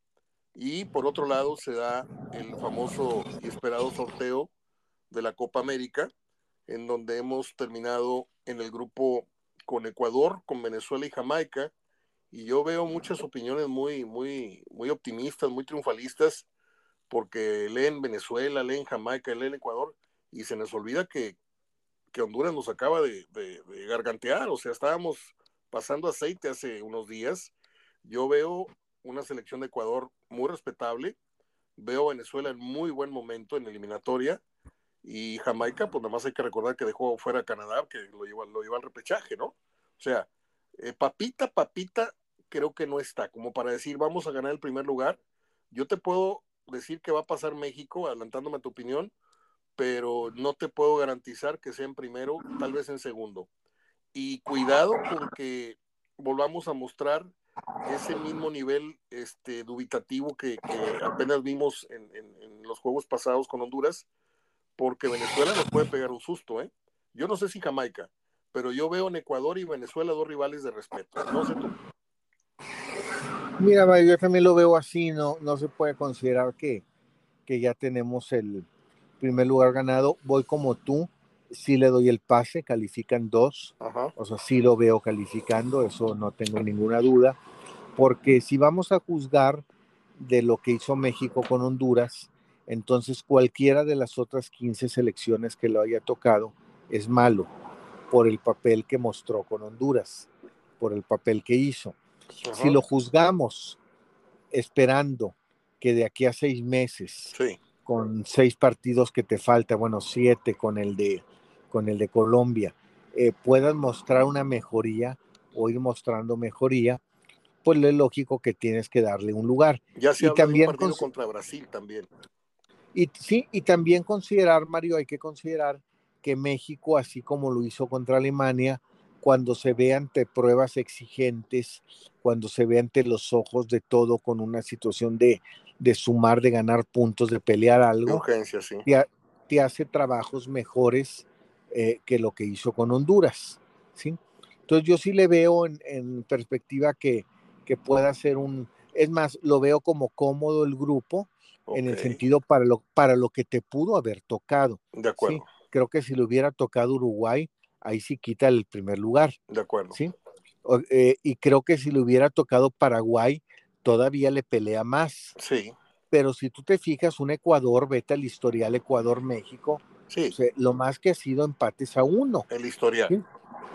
Y por otro lado se da el famoso y esperado sorteo de la Copa América, en donde hemos terminado en el grupo con Ecuador, con Venezuela y Jamaica, y yo veo muchas opiniones muy, muy, muy optimistas, muy triunfalistas, porque leen Venezuela, leen Jamaica, leen Ecuador, y se nos olvida que, Honduras nos acaba de, gargantear, o sea, estábamos pasando aceite hace unos días. Yo veo una selección de Ecuador muy respetable, veo a Venezuela en muy buen momento en eliminatoria y Jamaica, pues nada más hay que recordar que dejó fuera a Canadá, que lo lleva, lo lleva al repechaje, ¿no? O sea, eh, papita, papita, creo que no está, como para decir, vamos a ganar el primer lugar. Yo te puedo decir que va a pasar México, adelantándome a tu opinión, pero no te puedo garantizar que sea en primero, tal vez en segundo. Y cuidado porque volvamos a mostrar ese mismo nivel este, dubitativo que, apenas vimos en, los juegos pasados con Honduras, porque Venezuela nos puede pegar un susto, ¿eh? Yo no sé si Jamaica, pero yo veo en Ecuador y Venezuela dos rivales de respeto. No sé tú. Mira, yo también lo veo así, no, no se puede considerar que, que ya tenemos el primer lugar ganado. Voy como tú, sí le doy el pase, califican dos, o sea, sí lo veo calificando, eso no tengo ninguna duda, porque si vamos a juzgar de lo que hizo México con Honduras, entonces cualquiera de las otras 15 selecciones que lo haya tocado es malo por el papel que mostró con Honduras, por el papel que hizo. Si lo juzgamos esperando que de aquí a seis meses, con seis partidos que te falta, bueno, siete con el de con el de Colombia eh, puedan mostrar una mejoría o ir mostrando mejoría, pues es lógico que tienes que darle un lugar. Ya se y también un partido contra Brasil también. Y sí, y también considerar, Mario, hay que considerar que México, así como lo hizo contra Alemania, cuando se ve ante pruebas exigentes, cuando se ve ante los ojos de todo con una situación de, de sumar, de ganar puntos, de pelear algo, urgencia, sí. te, hace trabajos mejores eh, que lo que hizo con Honduras. ¿sí? Entonces yo sí le veo en, perspectiva que, que, pueda ser un, es más, lo veo como cómodo el grupo en el sentido para lo, para lo que te pudo haber tocado. De acuerdo. ¿sí? Creo que si le hubiera tocado Uruguay, ahí sí quita el primer lugar. De acuerdo. ¿sí? Eh, y creo que si le hubiera tocado Paraguay, todavía le pelea más. Sí. Pero si tú te fijas, un Ecuador, vete al historial Ecuador-México, Sí. lo más que ha sido empates a uno. El historial.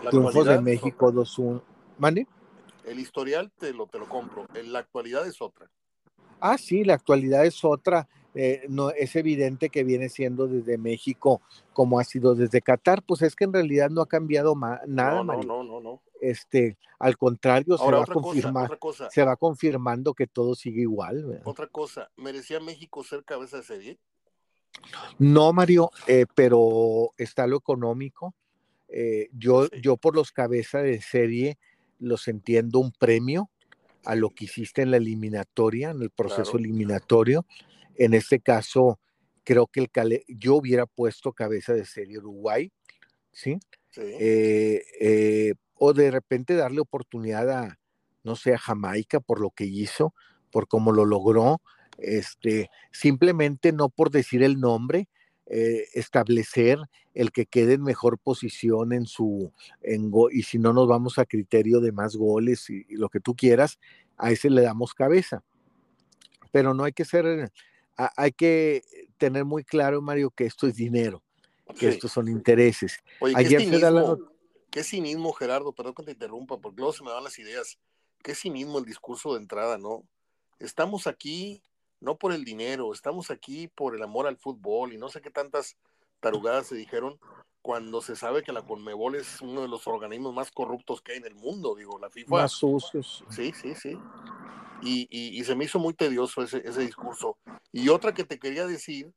Triunfos de México 2-1. ¿Mande? El historial te lo, te lo compro. La actualidad es otra. Ah, sí, la actualidad es otra. Eh, no, es evidente que viene siendo desde México como ha sido desde Qatar, pues es que en realidad no ha cambiado nada. No, no, no, no, Este, al contrario, se, va se va confirmando que todo sigue igual. Otra cosa, ¿merecía México ser cabeza de serie? No, Mario, eh, pero está lo económico. Eh, yo, yo por los cabezas de serie los entiendo un premio a lo que hiciste en la eliminatoria, en el proceso eliminatorio. En este caso, creo que el yo hubiera puesto cabeza de serie Uruguay, ¿sí? Eh, o de repente darle oportunidad a, no sé, a Jamaica por lo que hizo, por cómo lo logró, este, simplemente no por decir el nombre, eh, establecer el que quede en mejor posición en su, en y si no nos vamos a criterio de más goles y, lo que tú quieras, a ese le damos cabeza. Pero no hay que ser, hay que tener muy claro, Mario, que esto es dinero, que estos son intereses. Ayer ¿qué cinismo, qué cinismo, Gerardo, perdón que te interrumpa, porque luego se me van las ideas. Qué cinismo el discurso de entrada, ¿no? Estamos aquí no por el dinero, estamos aquí por el amor al fútbol y no sé qué tantas tarugadas se dijeron cuando se sabe que la Conmebol es uno de los organismos más corruptos que hay en el mundo, digo, la FIFA. Más sucios. Sí, sí, sí. Y, se me hizo muy tedioso ese, discurso. Y otra que te quería decir,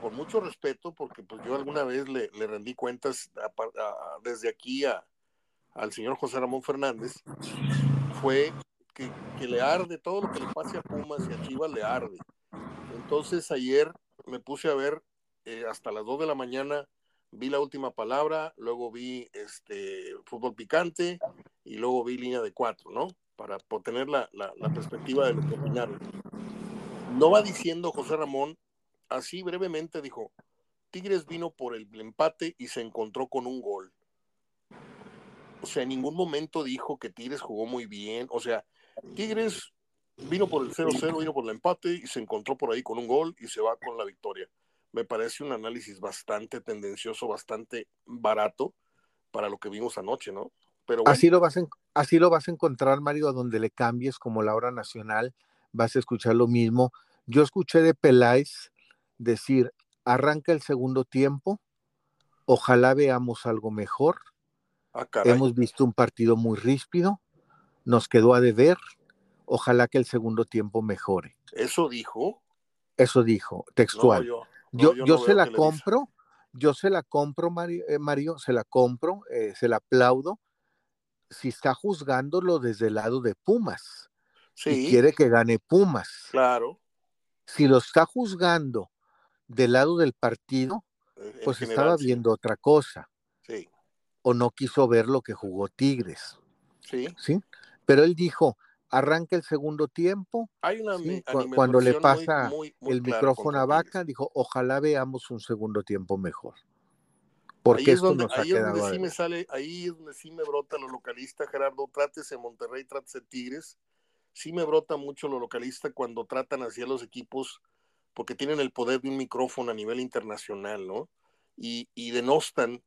con mucho respeto, porque pues yo alguna vez le, rendí cuentas desde aquí a, al señor José Ramón Fernández, fue que, le arde, todo lo que le pase a Pumas y a Chivas le arde. Entonces ayer me puse a ver eh, hasta las 2 de la mañana, vi la última palabra, luego vi este fútbol picante y luego vi línea de cuatro, ¿no? Para, tener la, la, perspectiva de lo que opinaron. No va diciendo José Ramón, así brevemente dijo, Tigres vino por el empate y se encontró con un gol. O sea, en ningún momento dijo que Tigres jugó muy bien. O sea, Tigres vino por el 0-0, vino por el empate y se encontró por ahí con un gol y se va con la victoria. Me parece un análisis bastante tendencioso, bastante barato para lo que vimos anoche, ¿no? Pero así, lo vas a, así lo vas a encontrar, Mario, donde le cambies como la hora nacional, vas a escuchar lo mismo. Yo escuché de Peláez decir, arranca el segundo tiempo, ojalá veamos algo mejor. Ah, Hemos visto un partido muy ríspido, nos quedó a deber. Ojalá que el segundo tiempo mejore. ¿Eso dijo? Eso dijo, textual. yo, yo, se la compro, yo se la compro, Mario, eh, Mario se la compro, eh, se la aplaudo, si está juzgándolo desde el lado de Pumas. Sí. Y quiere que gane Pumas. Claro. Si lo está juzgando del lado del partido, pues estaba viendo otra cosa. Sí. O no quiso ver lo que jugó Tigres. Sí. Sí. Pero él dijo, arranca el segundo tiempo. Hay una cuando le pasa el micrófono a Vaca, dijo, ojalá veamos un segundo tiempo mejor. Porque ahí es donde, ahí es donde sí me sale, ahí es donde sí me brota lo localista, Gerardo, trátese Monterrey, trátese Tigres, sí me brota mucho lo localista cuando tratan hacia los equipos porque tienen el poder de un micrófono a nivel internacional, ¿no? Y, y denostan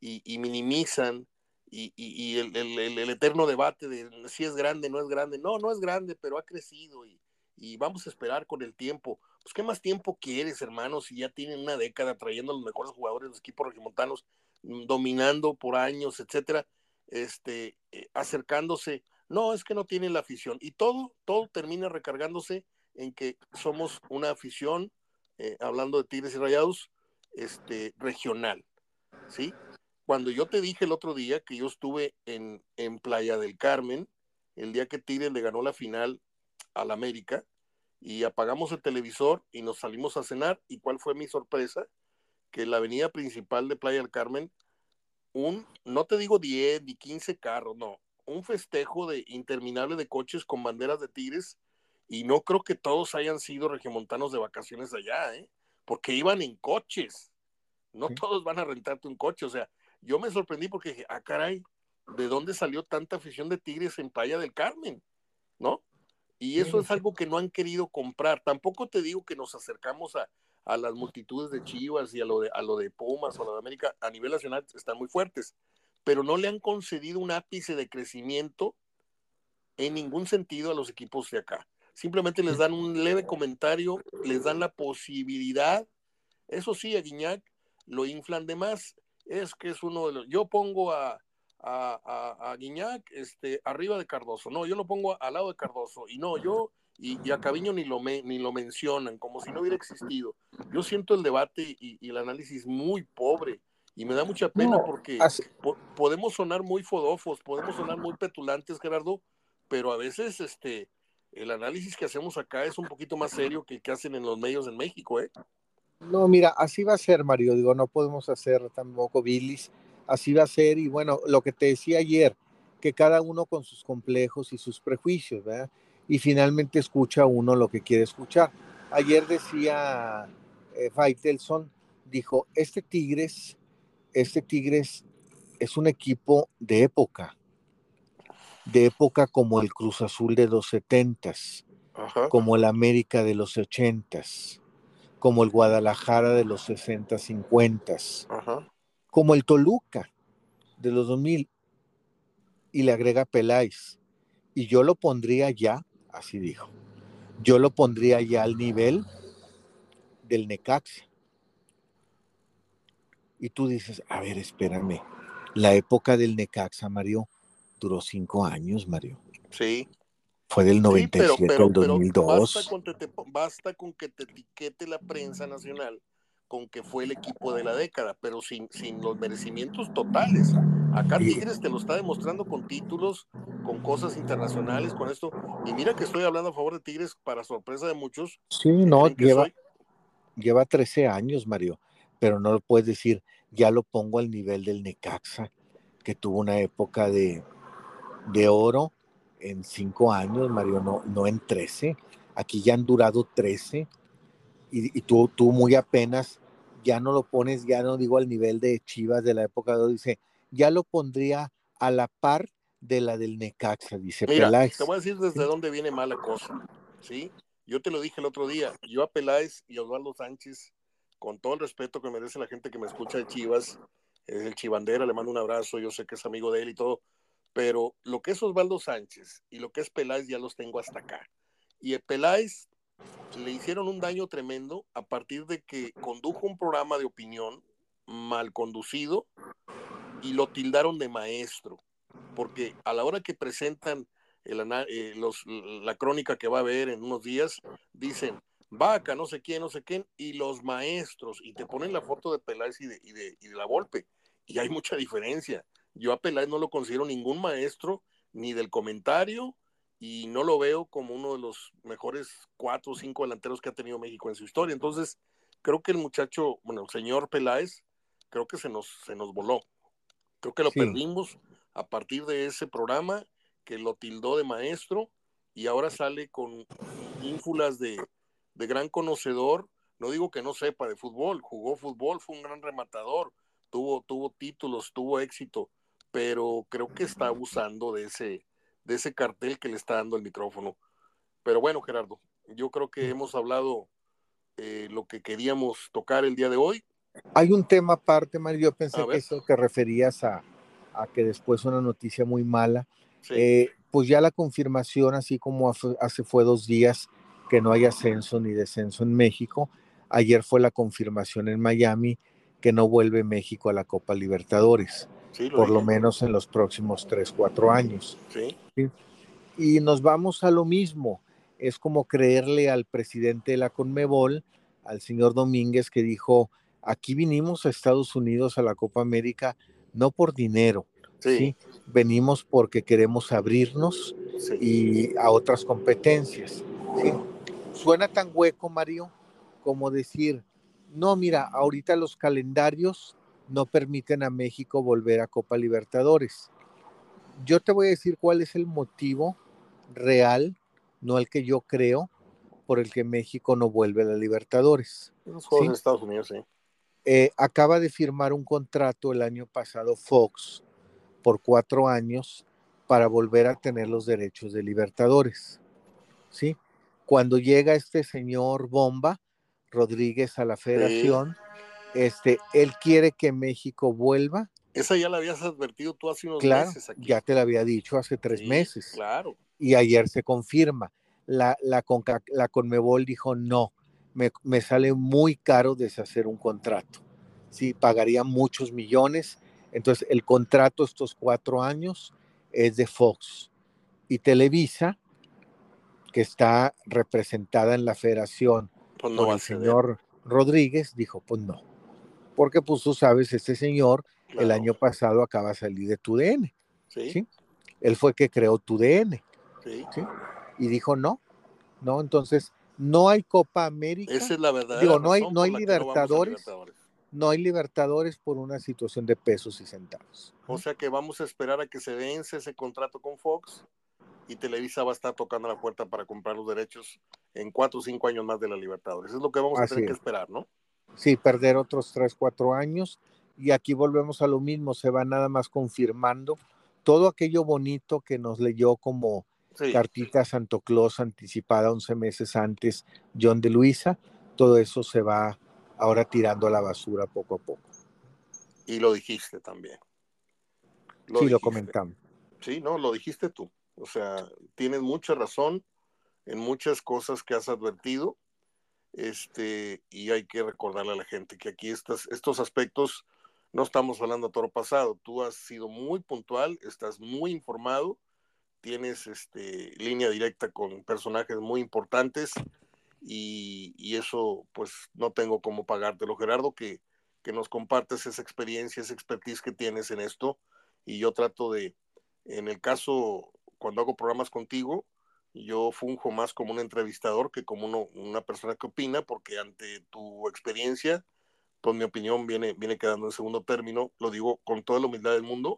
y, y minimizan y, y el, el, el, eterno debate de si es grande, no es grande. No, no es grande, pero ha crecido y, y vamos a esperar con el tiempo. Pues, ¿qué más tiempo quieres, hermano, si ya tienen una década trayendo a los mejores jugadores de los equipos regimontanos, mm, dominando por años, etcétera, este, eh, acercándose? No, es que no tienen la afición. Y todo, todo termina recargándose en que somos una afición, eh, hablando de Tigres y Rayados, este, regional, ¿sí? Cuando yo te dije el otro día que yo estuve en, en Playa del Carmen, el día que Tigres le ganó la final al América, y apagamos el televisor y nos salimos a cenar, ¿y cuál fue mi sorpresa? Que en la avenida principal de Playa del Carmen, un, no te digo 10 ni 15 carros, no, un festejo de interminable de coches con banderas de Tigres, y no creo que todos hayan sido regiomontanos de vacaciones allá, ¿eh? porque iban en coches. No todos van a rentarte un coche. O sea, yo me sorprendí porque dije, ah, caray, ¿de dónde salió tanta afición de Tigres en Playa del Carmen? ¿No? Y eso es algo que no han querido comprar. Tampoco te digo que nos acercamos a, a las multitudes de Chivas y a lo de, a lo de Pumas o a lo de América a nivel nacional están muy fuertes, pero no le han concedido un ápice de crecimiento en ningún sentido a los equipos de acá simplemente les dan un leve comentario, les dan la posibilidad. Eso sí, a Guiñac lo inflan de más. Es que es uno de los. Yo pongo a, a, a, Guiñac este, arriba de Cardoso. No, yo lo pongo al lado de Cardoso. Y no, yo. Y, a Caviño ni lo, ni lo mencionan, como si no hubiera existido. Yo siento el debate y, el análisis muy pobre. Y me da mucha pena porque podemos sonar muy fodofos, podemos sonar muy petulantes, Gerardo, pero a veces este, el análisis que hacemos acá es un poquito más serio que el que hacen en los medios en México, ¿eh? No, mira, así va a ser, Mario. Digo, no podemos hacer tampoco bilis. Así va a ser. Y bueno, lo que te decía ayer, que cada uno con sus complejos y sus prejuicios, ¿verdad? Y finalmente escucha uno lo que quiere escuchar. Ayer decía eh, Faitelson, dijo, este Tigres, este Tigres es un equipo de época de época como el Cruz Azul de los setentas, como el América de los ochentas, como el Guadalajara de los 60, 50, como el Toluca de los 2000, y le agrega Peláez. Y yo lo pondría ya, así dijo, yo lo pondría ya al nivel del Necaxa. Y tú dices, a ver, espérame, la época del Necaxa, Mario, duró cinco años, Mario. Sí. Fue del 97 al 2002. basta, con que te etiquete la prensa nacional con que fue el equipo de la década, pero sin, sin los merecimientos totales. Acá Tigres te lo está demostrando con títulos, con cosas internacionales, con esto. Y mira que estoy hablando a favor de Tigres para sorpresa de muchos. Sí, no, lleva, lleva 13 años, Mario, pero no lo puedes decir, ya lo pongo al nivel del Necaxa, que tuvo una época de, de oro en cinco años, Mario, no, no en trece. Aquí ya han durado trece y, tú, tú muy apenas ya no lo pones, ya no digo al nivel de Chivas de la época de dice, ya lo pondría a la par de la del Necaxa, dice Mira, Te voy a decir desde dónde viene mala cosa, ¿sí? Yo te lo dije el otro día, yo a Peláez y a Osvaldo Sánchez, con todo el respeto que merece la gente que me escucha de Chivas, es el chivandera, le mando un abrazo, yo sé que es amigo de él y todo, pero lo que es Osvaldo Sánchez y lo que es Peláez ya los tengo hasta acá. Y a Peláez le hicieron un daño tremendo a partir de que condujo un programa de opinión mal conducido y lo tildaron de maestro, porque a la hora que presentan eh, la crónica que va a haber en unos días, dicen vaca, no sé quién, no sé quién, y los maestros, y te ponen la foto de Peláez y de, y de, y de la Volpe, y hay mucha diferencia. Yo a Peláez no lo considero ningún maestro, ni del comentario, y no lo veo como uno de los mejores cuatro o cinco delanteros que ha tenido México en su historia. Entonces, creo que el muchacho, bueno, el señor Peláez, creo que se nos, se nos voló. Creo que lo perdimos a partir de ese programa que lo tildó de maestro y ahora sale con ínfulas de, de gran conocedor. No digo que no sepa de fútbol, jugó fútbol, fue un gran rematador, tuvo, tuvo títulos, tuvo éxito, pero creo que está abusando de ese, de ese cartel que le está dando el micrófono. Pero bueno, Gerardo, yo creo que hemos hablado eh, lo que queríamos tocar el día de hoy. Hay un tema aparte, Mario, yo pensé que eso te referías a, a, que después una noticia muy mala. Eh, pues ya la confirmación, así como hace fue dos días que no hay ascenso ni descenso en México, ayer fue la confirmación en Miami que no vuelve México a la Copa Libertadores por lo menos en los próximos tres, cuatro años. ¿Sí? Y nos vamos a lo mismo. Es como creerle al presidente de la Conmebol, al señor Domínguez, que dijo, aquí vinimos a Estados Unidos a la Copa América no por dinero, sí. venimos porque queremos abrirnos y a otras competencias. Suena tan hueco, Mario, como decir, no, mira, ahorita los calendarios no permiten a México volver a Copa Libertadores. Yo te voy a decir cuál es el motivo real, no el que yo creo, por el que México no vuelve a la Libertadores. Los Juegos de Estados Unidos, sí. Eh, acaba de firmar un contrato el año pasado Fox por cuatro años para volver a tener los derechos de Libertadores. ¿Sí? Cuando llega este señor Bomba Rodríguez a la federación, este, él quiere que México vuelva. Esa ya la habías advertido tú hace unos meses aquí. Ya te la había dicho hace tres meses. Claro. Y ayer se confirma. La, la, la Conmebol dijo no, me, me, sale muy caro deshacer un contrato. Sí, pagaría muchos millones. Entonces, el contrato estos cuatro años es de Fox. Y Televisa, que está representada en la federación pues por el señor Rodríguez, dijo, pues no porque pues tú sabes, este señor el año pasado acaba de salir de tu DN. ¿Sí? Él fue que creó tu DN. ¿Sí? Y dijo no, no, entonces no hay Copa América. Esa es la verdad. Digo, no hay, no hay libertadores, no, hay Libertadores por una situación de pesos y centavos. O sea que vamos a esperar a que se vence ese contrato con Fox y Televisa va a estar tocando la puerta para comprar los derechos en cuatro o cinco años más de la Libertadores. Es lo que vamos a tener que esperar, ¿no? Sí, perder otros tres, cuatro años. Y aquí volvemos a lo mismo, se va nada más confirmando todo aquello bonito que nos leyó como cartita Santo Claus anticipada 11 meses antes John de Luisa, todo eso se va ahora tirando a la basura poco a poco. Y lo dijiste también. sí, lo comentamos. Sí, no, lo dijiste tú. O sea, tienes mucha razón en muchas cosas que has advertido este, y hay que recordarle a la gente que aquí estas, estos aspectos no estamos hablando a toro pasado. Tú has sido muy puntual, estás muy informado, tienes este, línea directa con personajes muy importantes y, eso pues no tengo cómo pagártelo, Gerardo, que, que nos compartes esa experiencia, esa expertise que tienes en esto y yo trato de, en el caso, cuando hago programas contigo, yo funjo más como un entrevistador que como una persona que opina, porque ante tu experiencia, pues mi opinión viene, viene quedando en segundo término. Lo digo con toda la humildad del mundo,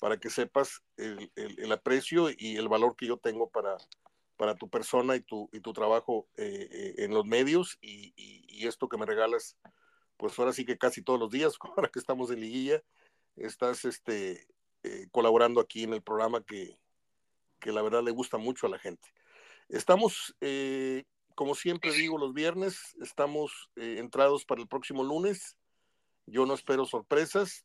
para que sepas el, el, aprecio y el valor que yo tengo para, para tu persona y tu, y tu trabajo eh, eh, en los medios y, y, esto que me regalas, pues ahora sí que casi todos los días, [LAUGHS] ahora que estamos en liguilla, estás este, eh, colaborando aquí en el programa que, que la verdad le gusta mucho a la gente. Estamos, eh, como siempre digo, los viernes, estamos eh, entrados para el próximo lunes. Yo no espero sorpresas.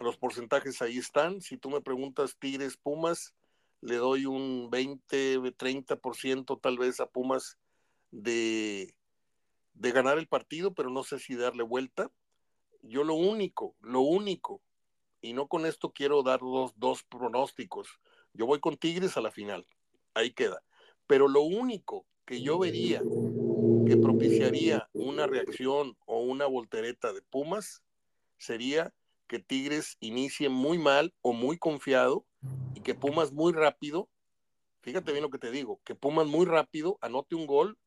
Los porcentajes ahí están. Si tú me preguntas Tigres, Pumas, le doy un 20, 30% tal vez a Pumas de, de ganar el partido, pero no sé si darle vuelta. Yo lo único, lo único, y no con esto quiero dar dos, dos pronósticos. Yo voy con Tigres a la final. Ahí queda. Pero lo único que yo vería que propiciaría una reacción o una voltereta de Pumas sería que Tigres inicie muy mal o muy confiado y que Pumas muy rápido, fíjate bien lo que te digo, que Pumas muy rápido anote un gol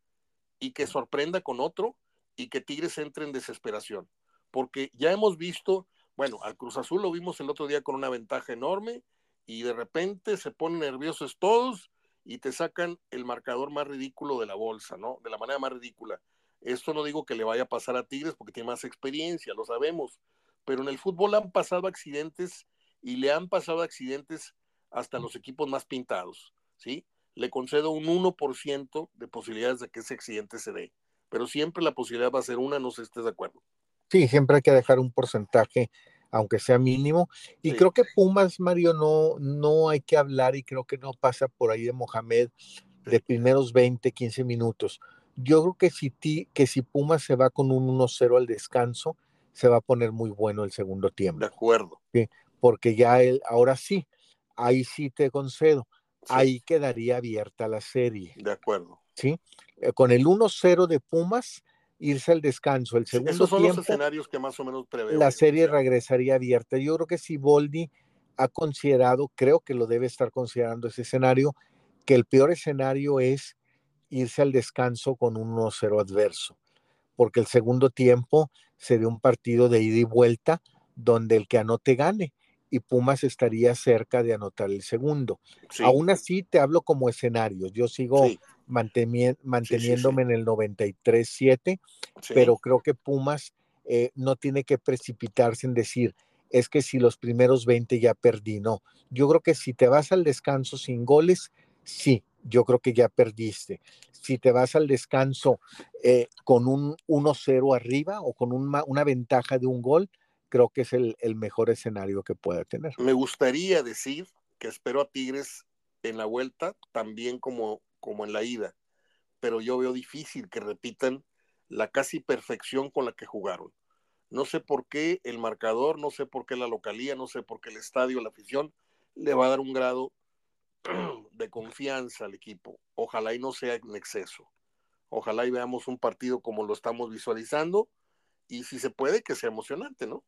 y que sorprenda con otro y que Tigres entre en desesperación. Porque ya hemos visto, bueno, al Cruz Azul lo vimos el otro día con una ventaja enorme y de repente se ponen nerviosos todos y te sacan el marcador más ridículo de la bolsa, ¿no? De la manera más ridícula. Esto no digo que le vaya a pasar a Tigres porque tiene más experiencia, lo sabemos, pero en el fútbol han pasado accidentes y le han pasado accidentes hasta los equipos más pintados, ¿sí? Le concedo un 1% de posibilidades de que ese accidente se dé, pero siempre la posibilidad va a ser una, no sé si estés de acuerdo. Sí, siempre hay que dejar un porcentaje, aunque sea mínimo. Y creo que Pumas, Mario, no, no hay que hablar y creo que no pasa por ahí de Mohamed de primeros 20, 15 minutos. Yo creo que si, que si Pumas se va con un 1-0 al descanso, se va a poner muy bueno el segundo tiempo. De acuerdo. Porque ya él, ahora sí, ahí sí te concedo, ahí quedaría abierta la serie. De acuerdo. Sí, eh, con el 1-0 de Pumas, irse al descanso. El segundo Esos son los escenarios que más o menos preveo. La serie regresaría abierta. Yo creo que si Boldi ha considerado, creo que lo debe estar considerando ese escenario, que el peor escenario es irse al descanso con un 1-0 adverso, porque el segundo tiempo sería un partido de ida y vuelta donde el que anote gane y Pumas estaría cerca de anotar el segundo. Aún así te hablo como escenario, yo sigo manteniéndome en el 93-7, pero creo que Pumas eh, no tiene que precipitarse en decir, es que si los primeros 20 ya perdí, no. Yo creo que si te vas al descanso sin goles, sí, yo creo que ya perdiste. Si te vas al descanso eh, con un 1-0 arriba o con una, ventaja de un gol, creo que es el, mejor escenario que pueda tener. Me gustaría decir que espero a Tigres en la vuelta también como, como en la ida, pero yo veo difícil que repitan la casi perfección con la que jugaron. No sé por qué el marcador, no sé por qué la localía, no sé por qué el estadio, la afición, le va a dar un grado [CLEARS THROAT] de confianza al equipo. Ojalá y no sea en exceso. Ojalá y veamos un partido como lo estamos visualizando y si se puede que sea emocionante, ¿no?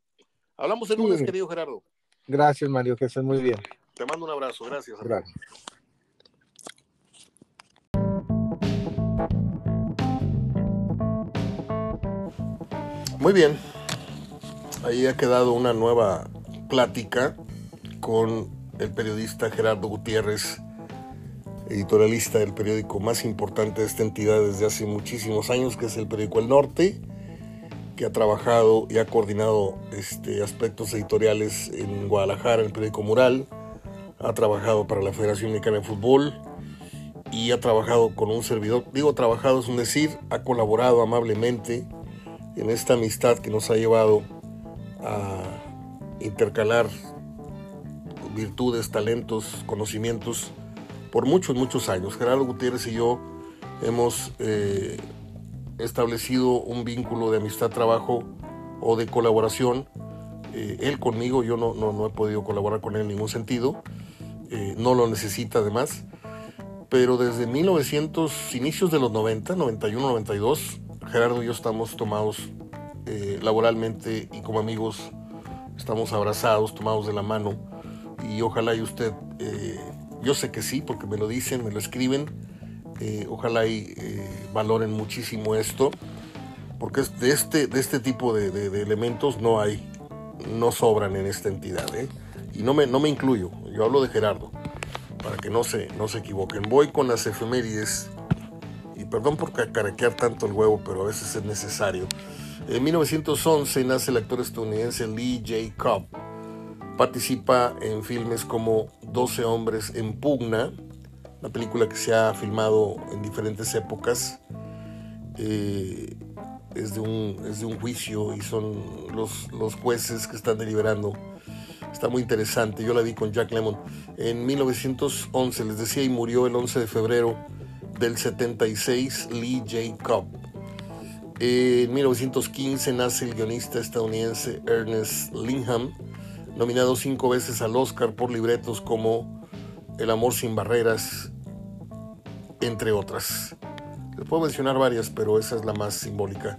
Hablamos el lunes, querido Gerardo. Gracias, Mario, que estés muy bien. Te mando un abrazo, gracias. Gracias. Muy bien. Ahí ha quedado una nueva plática con el periodista Gerardo Gutiérrez, editorialista del periódico más importante de esta entidad desde hace muchísimos años, que es el periódico El Norte, que ha trabajado y ha coordinado este, aspectos editoriales en Guadalajara, el periódico Mural, ha trabajado para la Federación Mexicana de Fútbol y ha trabajado con un servidor, digo trabajado es un decir, ha colaborado amablemente en esta amistad que nos ha llevado a intercalar virtudes, talentos, conocimientos por muchos, muchos años. Gerardo Gutiérrez y yo hemos eh, establecido un vínculo de amistad, trabajo o de colaboración. Eh, él conmigo, yo no, no, he podido colaborar con él en ningún sentido, eh, no lo necesita además, pero desde 1900, inicios de los 90, 91, 92, Gerardo y yo estamos tomados laboralmente y como amigos, estamos abrazados, tomados de la mano y ojalá y usted, eh, yo sé que sí, porque me lo dicen, me lo escriben, eh, ojalá y eh, valoren muchísimo esto, porque de este, de este tipo de, elementos no hay, no sobran en esta entidad, y no me, no me incluyo, yo hablo de Gerardo, para que no se, no se equivoquen. Voy con las efemérides, perdón por cacarequear tanto el huevo, pero a veces es necesario. En 1911 nace el actor estadounidense Lee J. Cobb Participa en filmes como 12 hombres en pugna, una película que se ha filmado en diferentes épocas. Eh, es, de un, de un juicio y son los, los jueces que están deliberando. Está muy interesante. Yo la vi con Jack Lemmon. En 1911, les decía, y murió el 11 de febrero del 76 Lee J. Cobb. En 1915 nace el guionista estadounidense Ernest Lingham nominado cinco veces al Oscar por libretos como El amor sin barreras, entre otras. Les puedo mencionar varias, pero esa es la más simbólica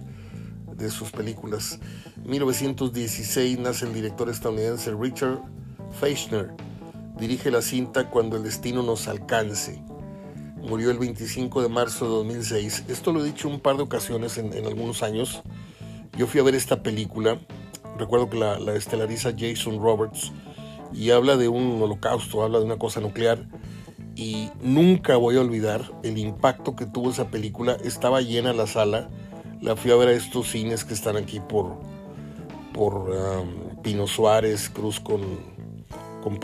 de sus películas. 1916 nace el director estadounidense Richard Feischner. Dirige la cinta Cuando el destino nos alcance. Murió el 25 de marzo de 2006. Esto lo he dicho un par de ocasiones en, algunos años. Yo fui a ver esta película. Recuerdo que la, la estelariza Jason Roberts y habla de un holocausto, habla de una cosa nuclear. Y nunca voy a olvidar el impacto que tuvo esa película. Estaba llena la sala. La fui a ver a estos cines que están aquí por, por um, Pino Suárez, Cruz con, con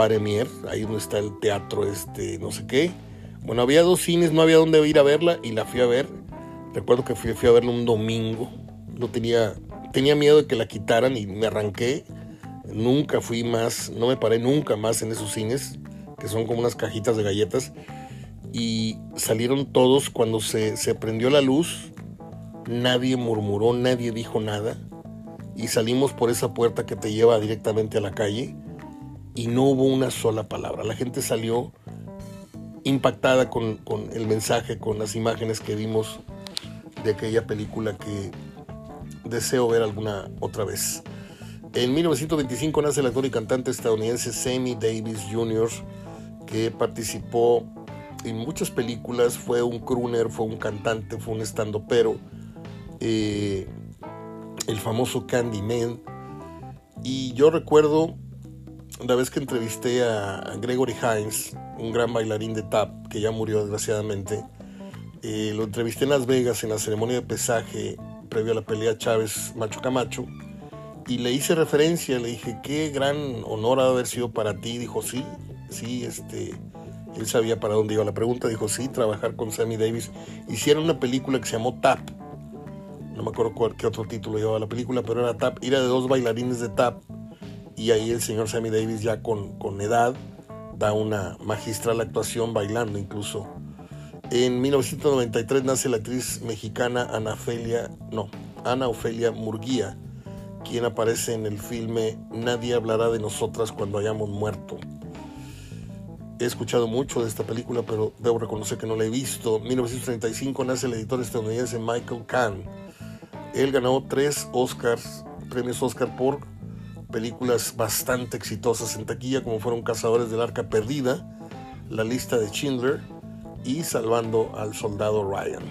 ahí donde está el teatro, este, no sé qué. Bueno, había dos cines, no había dónde ir a verla y la fui a ver. Recuerdo que fui, a verla un domingo. No tenía, tenía miedo de que la quitaran y me arranqué Nunca fui más, no me paré nunca más en esos cines, que son como unas cajitas de galletas. Y salieron todos cuando se prendió la luz. Nadie murmuró, nadie dijo nada. Y salimos por esa puerta que te lleva directamente a la calle. Y no hubo una sola palabra. La gente salió impactada con, con el mensaje, con las imágenes que vimos de aquella película que deseo ver alguna otra vez. En 1925 nace el actor y cantante estadounidense Sammy Davis Jr., que participó en muchas películas, fue un crooner, fue un cantante, fue un estandopero, eh, el famoso Candyman. Y yo recuerdo la vez que entrevisté a Gregory Hines, un gran bailarín de tap que ya murió desgraciadamente, eh, lo entrevisté en Las Vegas en la ceremonia de pesaje previo a la pelea Chávez Macho Camacho y le hice referencia, le dije, qué gran honor ha haber sido para ti. Dijo, sí, sí, este, él sabía para dónde iba la pregunta. Dijo, sí, trabajar con Sammy Davis. Hicieron una película que se llamó Tap. No me acuerdo cuál, qué otro título llevaba la película, pero era Tap. Era de dos bailarines de Tap. Y ahí el señor Sammy Davis, ya con, con edad, da una magistral actuación bailando incluso. En 1993 nace la actriz mexicana Ana Ofelia, no, Ana Ofelia Murguía quien aparece en el filme Nadie hablará de nosotras cuando hayamos muerto. He escuchado mucho de esta película, pero debo reconocer que no la he visto. En 1935 nace el editor estadounidense Michael Kahn. Él ganó tres Oscars, premios Oscar por películas bastante exitosas en taquilla, como fueron Cazadores del Arca Perdida, La lista de Schindler y Salvando al Soldado Ryan.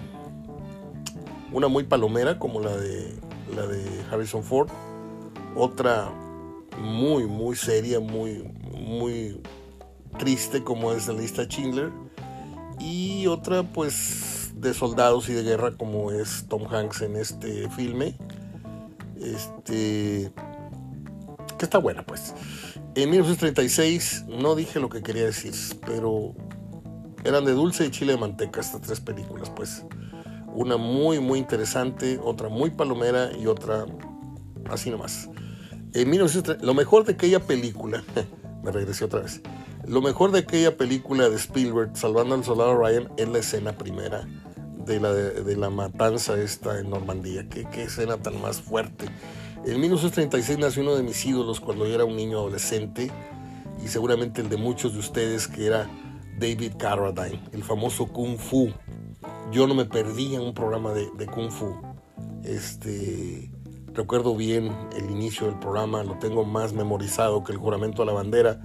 Una muy palomera como la de la de Harrison Ford. Otra muy, muy seria, muy, muy triste como es la lista Schindler. Y otra pues de soldados y de guerra como es Tom Hanks en este filme. Este... Que está buena pues. En 1936 no dije lo que quería decir, pero eran de dulce y chile de manteca estas tres películas pues. Una muy, muy interesante, otra muy palomera y otra así nomás. En lo mejor de aquella película, [LAUGHS] me regresé otra vez, lo mejor de aquella película de Spielberg, Salvando al Soldado Ryan, es la escena primera de la, de, la matanza esta en Normandía. ¿Qué, qué escena tan más fuerte. En 1936 nació uno de mis ídolos cuando yo era un niño adolescente y seguramente el de muchos de ustedes que era David Carradine, el famoso Kung Fu yo no me perdí en un programa de, Kung Fu. Este, recuerdo bien el inicio del programa, lo tengo más memorizado que el juramento a la bandera.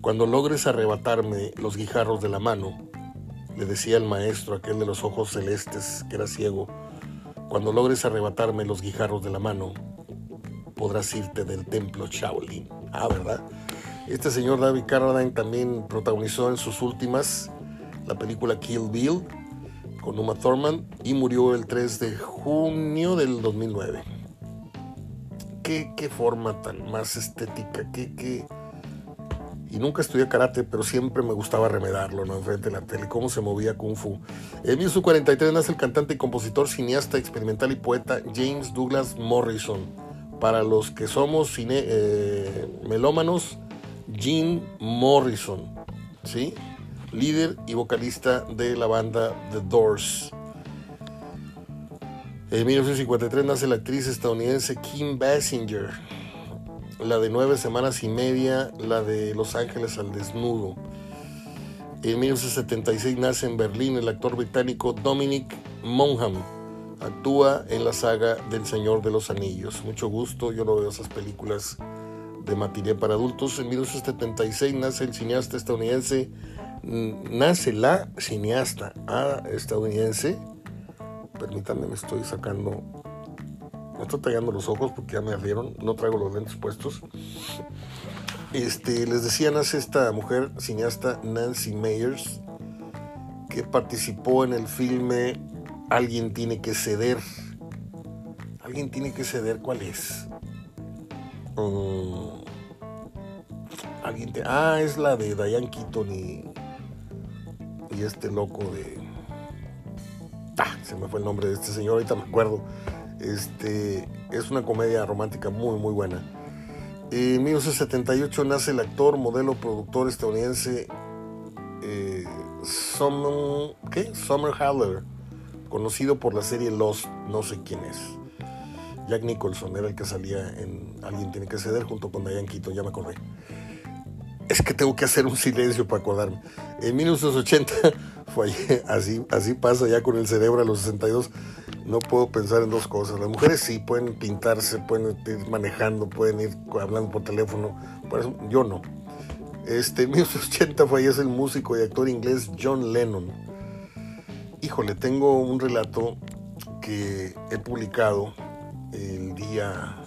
Cuando logres arrebatarme los guijarros de la mano, le decía el maestro, aquel de los ojos celestes, que era ciego, cuando logres arrebatarme los guijarros de la mano, podrás irte del templo Shaolin. Ah, ¿verdad? Este señor David Carradine también protagonizó en sus últimas la película Kill Bill, con Uma Thurman y murió el 3 de junio del 2009. Qué, qué forma tan más estética, qué, qué... Y nunca estudié karate, pero siempre me gustaba remedarlo, ¿no? Enfrente de la tele, cómo se movía Kung Fu. En 1943 nace el cantante y compositor, cineasta, experimental y poeta James Douglas Morrison. Para los que somos cine, eh, melómanos, Jim Morrison, ¿sí? líder y vocalista de la banda The Doors. En 1953 nace la actriz estadounidense Kim Basinger, la de nueve semanas y media, la de Los Ángeles al Desnudo. En 1976 nace en Berlín el actor británico Dominic Monaghan, Actúa en la saga del Señor de los Anillos. Mucho gusto, yo no veo esas películas de matiné para adultos. En 1976 nace el cineasta estadounidense, nace la cineasta estadounidense. Permítanme, me estoy sacando, me estoy tallando los ojos porque ya me ardieron, no traigo los lentes puestos. Este, les decía, nace esta mujer cineasta Nancy Meyers, que participó en el filme Alguien tiene que ceder. Alguien tiene que ceder, ¿cuál es? Mm. alguien te... Ah, es la de Diane Keaton y, y este loco de... Ah, se me fue el nombre de este señor, ahorita me acuerdo. Este, es una comedia romántica muy, muy buena. En 1978 nace el actor, modelo, productor estadounidense eh, Summer, ¿qué? Summer Haller, conocido por la serie Lost, no sé quién es. Jack Nicholson era el que salía en Alguien tiene que ceder junto con Diane Keaton, ya me acordé. Es que tengo que hacer un silencio para acordarme. En 1980 [LAUGHS] fue así, así pasa ya con el cerebro a los 62. No puedo pensar en dos cosas. Las mujeres sí pueden pintarse, pueden ir manejando, pueden ir hablando por teléfono. Yo no. Este, en 1980 fallece el músico y actor inglés John Lennon. Híjole, tengo un relato que he publicado el día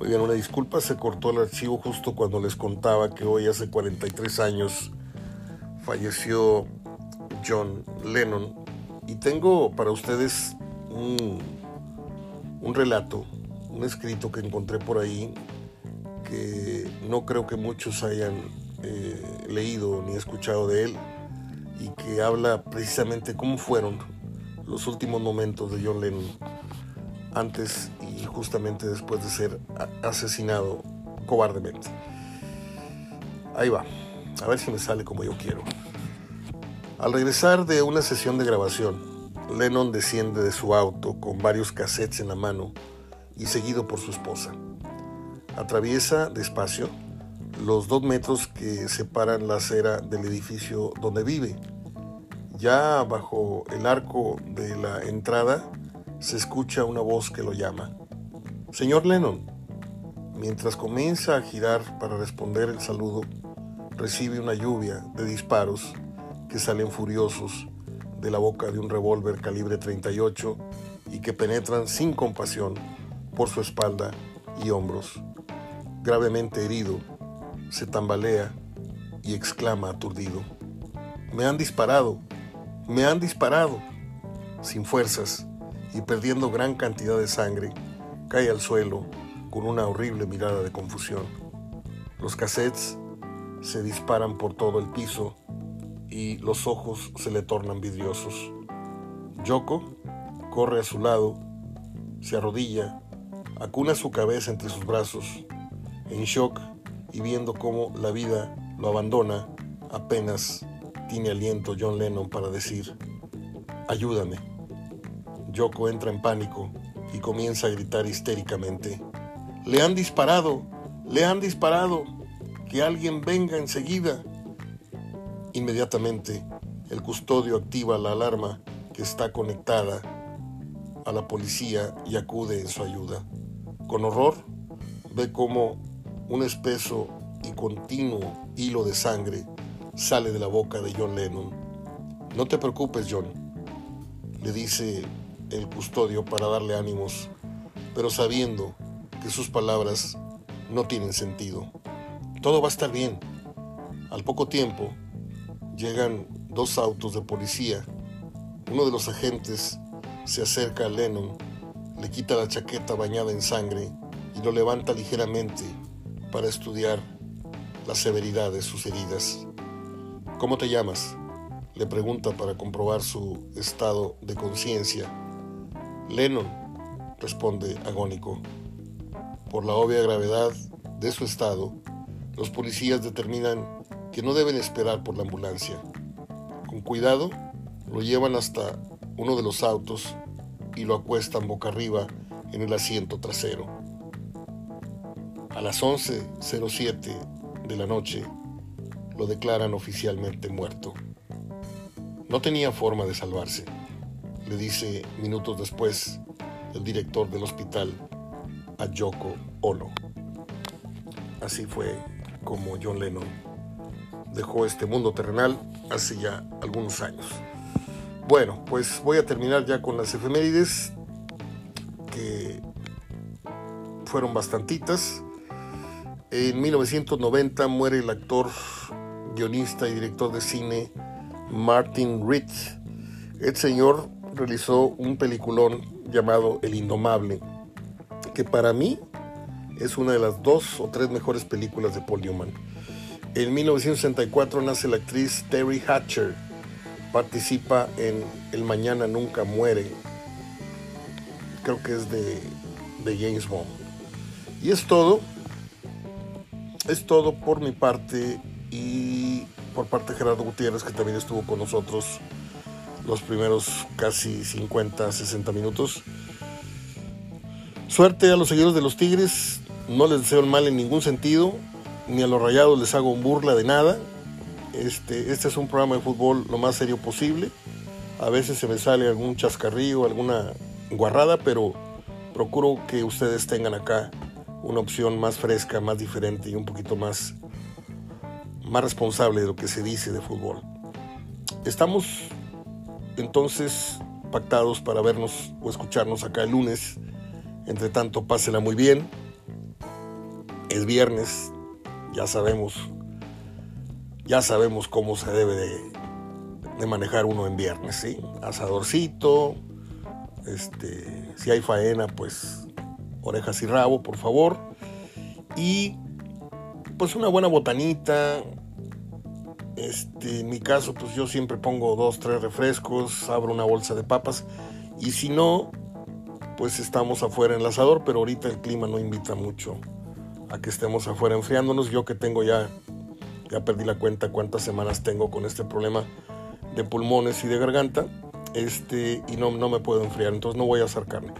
Oigan, una disculpa, se cortó el archivo justo cuando les contaba que hoy hace 43 años falleció John Lennon. Y tengo para ustedes un, un relato, un escrito que encontré por ahí que no creo que muchos hayan eh, leído ni escuchado de él y que habla precisamente cómo fueron los últimos momentos de John Lennon antes y justamente después de ser asesinado cobardemente. Ahí va, a ver si me sale como yo quiero. Al regresar de una sesión de grabación, Lennon desciende de su auto con varios cassettes en la mano y seguido por su esposa. Atraviesa despacio los dos metros que separan la acera del edificio donde vive. Ya bajo el arco de la entrada se escucha una voz que lo llama. Señor Lennon. Mientras comienza a girar para responder el saludo, recibe una lluvia de disparos que salen furiosos de la boca de un revólver calibre 38 y que penetran sin compasión por su espalda y hombros. Gravemente herido, se tambalea y exclama aturdido. Me han disparado, me han disparado. Sin fuerzas y perdiendo gran cantidad de sangre, cae al suelo con una horrible mirada de confusión. Los cassettes se disparan por todo el piso y los ojos se le tornan vidriosos. Yoko corre a su lado, se arrodilla, acuna su cabeza entre sus brazos, en shock y viendo cómo la vida lo abandona, apenas tiene aliento John Lennon para decir, ayúdame. Yoko entra en pánico y comienza a gritar histéricamente, le han disparado, le han disparado, que alguien venga enseguida. Inmediatamente, el custodio activa la alarma que está conectada a la policía y acude en su ayuda. Con horror, ve cómo un espeso y continuo hilo de sangre sale de la boca de John Lennon. No te preocupes, John, le dice el custodio para darle ánimos, pero sabiendo que sus palabras no tienen sentido. Todo va a estar bien. Al poco tiempo llegan dos autos de policía. Uno de los agentes se acerca a Lennon, le quita la chaqueta bañada en sangre y lo levanta ligeramente para estudiar la severidad de sus heridas. ¿Cómo te llamas? Le pregunta para comprobar su estado de conciencia. Lennon, responde agónico. Por la obvia gravedad de su estado, los policías determinan que no deben esperar por la ambulancia. Con cuidado, lo llevan hasta uno de los autos y lo acuestan boca arriba en el asiento trasero. A las 11.07 de la noche lo declaran oficialmente muerto. No tenía forma de salvarse, le dice minutos después el director del hospital a Yoko Ono. Así fue como John Lennon dejó este mundo terrenal hace ya algunos años. Bueno, pues voy a terminar ya con las efemérides, que fueron bastantitas. En 1990 muere el actor, guionista y director de cine Martin Ritt. El señor realizó un peliculón llamado El Indomable, que para mí es una de las dos o tres mejores películas de Paul Newman. En 1964 nace la actriz Terry Hatcher. Participa en El Mañana Nunca Muere. Creo que es de, de James Bond. Y es todo. Es todo por mi parte y por parte de Gerardo Gutiérrez, que también estuvo con nosotros los primeros casi 50, 60 minutos. Suerte a los seguidores de los Tigres, no les deseo el mal en ningún sentido, ni a los rayados les hago burla de nada. Este, este es un programa de fútbol lo más serio posible. A veces se me sale algún chascarrillo, alguna guarrada, pero procuro que ustedes tengan acá una opción más fresca, más diferente y un poquito más más responsable de lo que se dice de fútbol. Estamos entonces pactados para vernos o escucharnos acá el lunes. Entre tanto, pásela muy bien. Es viernes, ya sabemos, ya sabemos cómo se debe de, manejar uno en viernes, ¿sí? Asadorcito, este, si hay faena, pues orejas y rabo, por favor. Y pues una buena botanita, este, en mi caso, pues yo siempre pongo dos, tres refrescos, abro una bolsa de papas y si no, pues estamos afuera en el asador, pero ahorita el clima no invita mucho a que estemos afuera enfriándonos. Yo que tengo ya, ya perdí la cuenta cuántas semanas tengo con este problema de pulmones y de garganta, este, y no, no me puedo enfriar, entonces no voy a acercarme.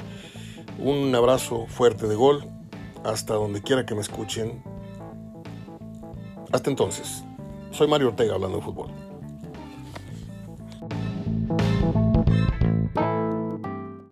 Un abrazo fuerte de gol, hasta donde quiera que me escuchen. Hasta entonces. Soy Mario Ortega hablando de fútbol.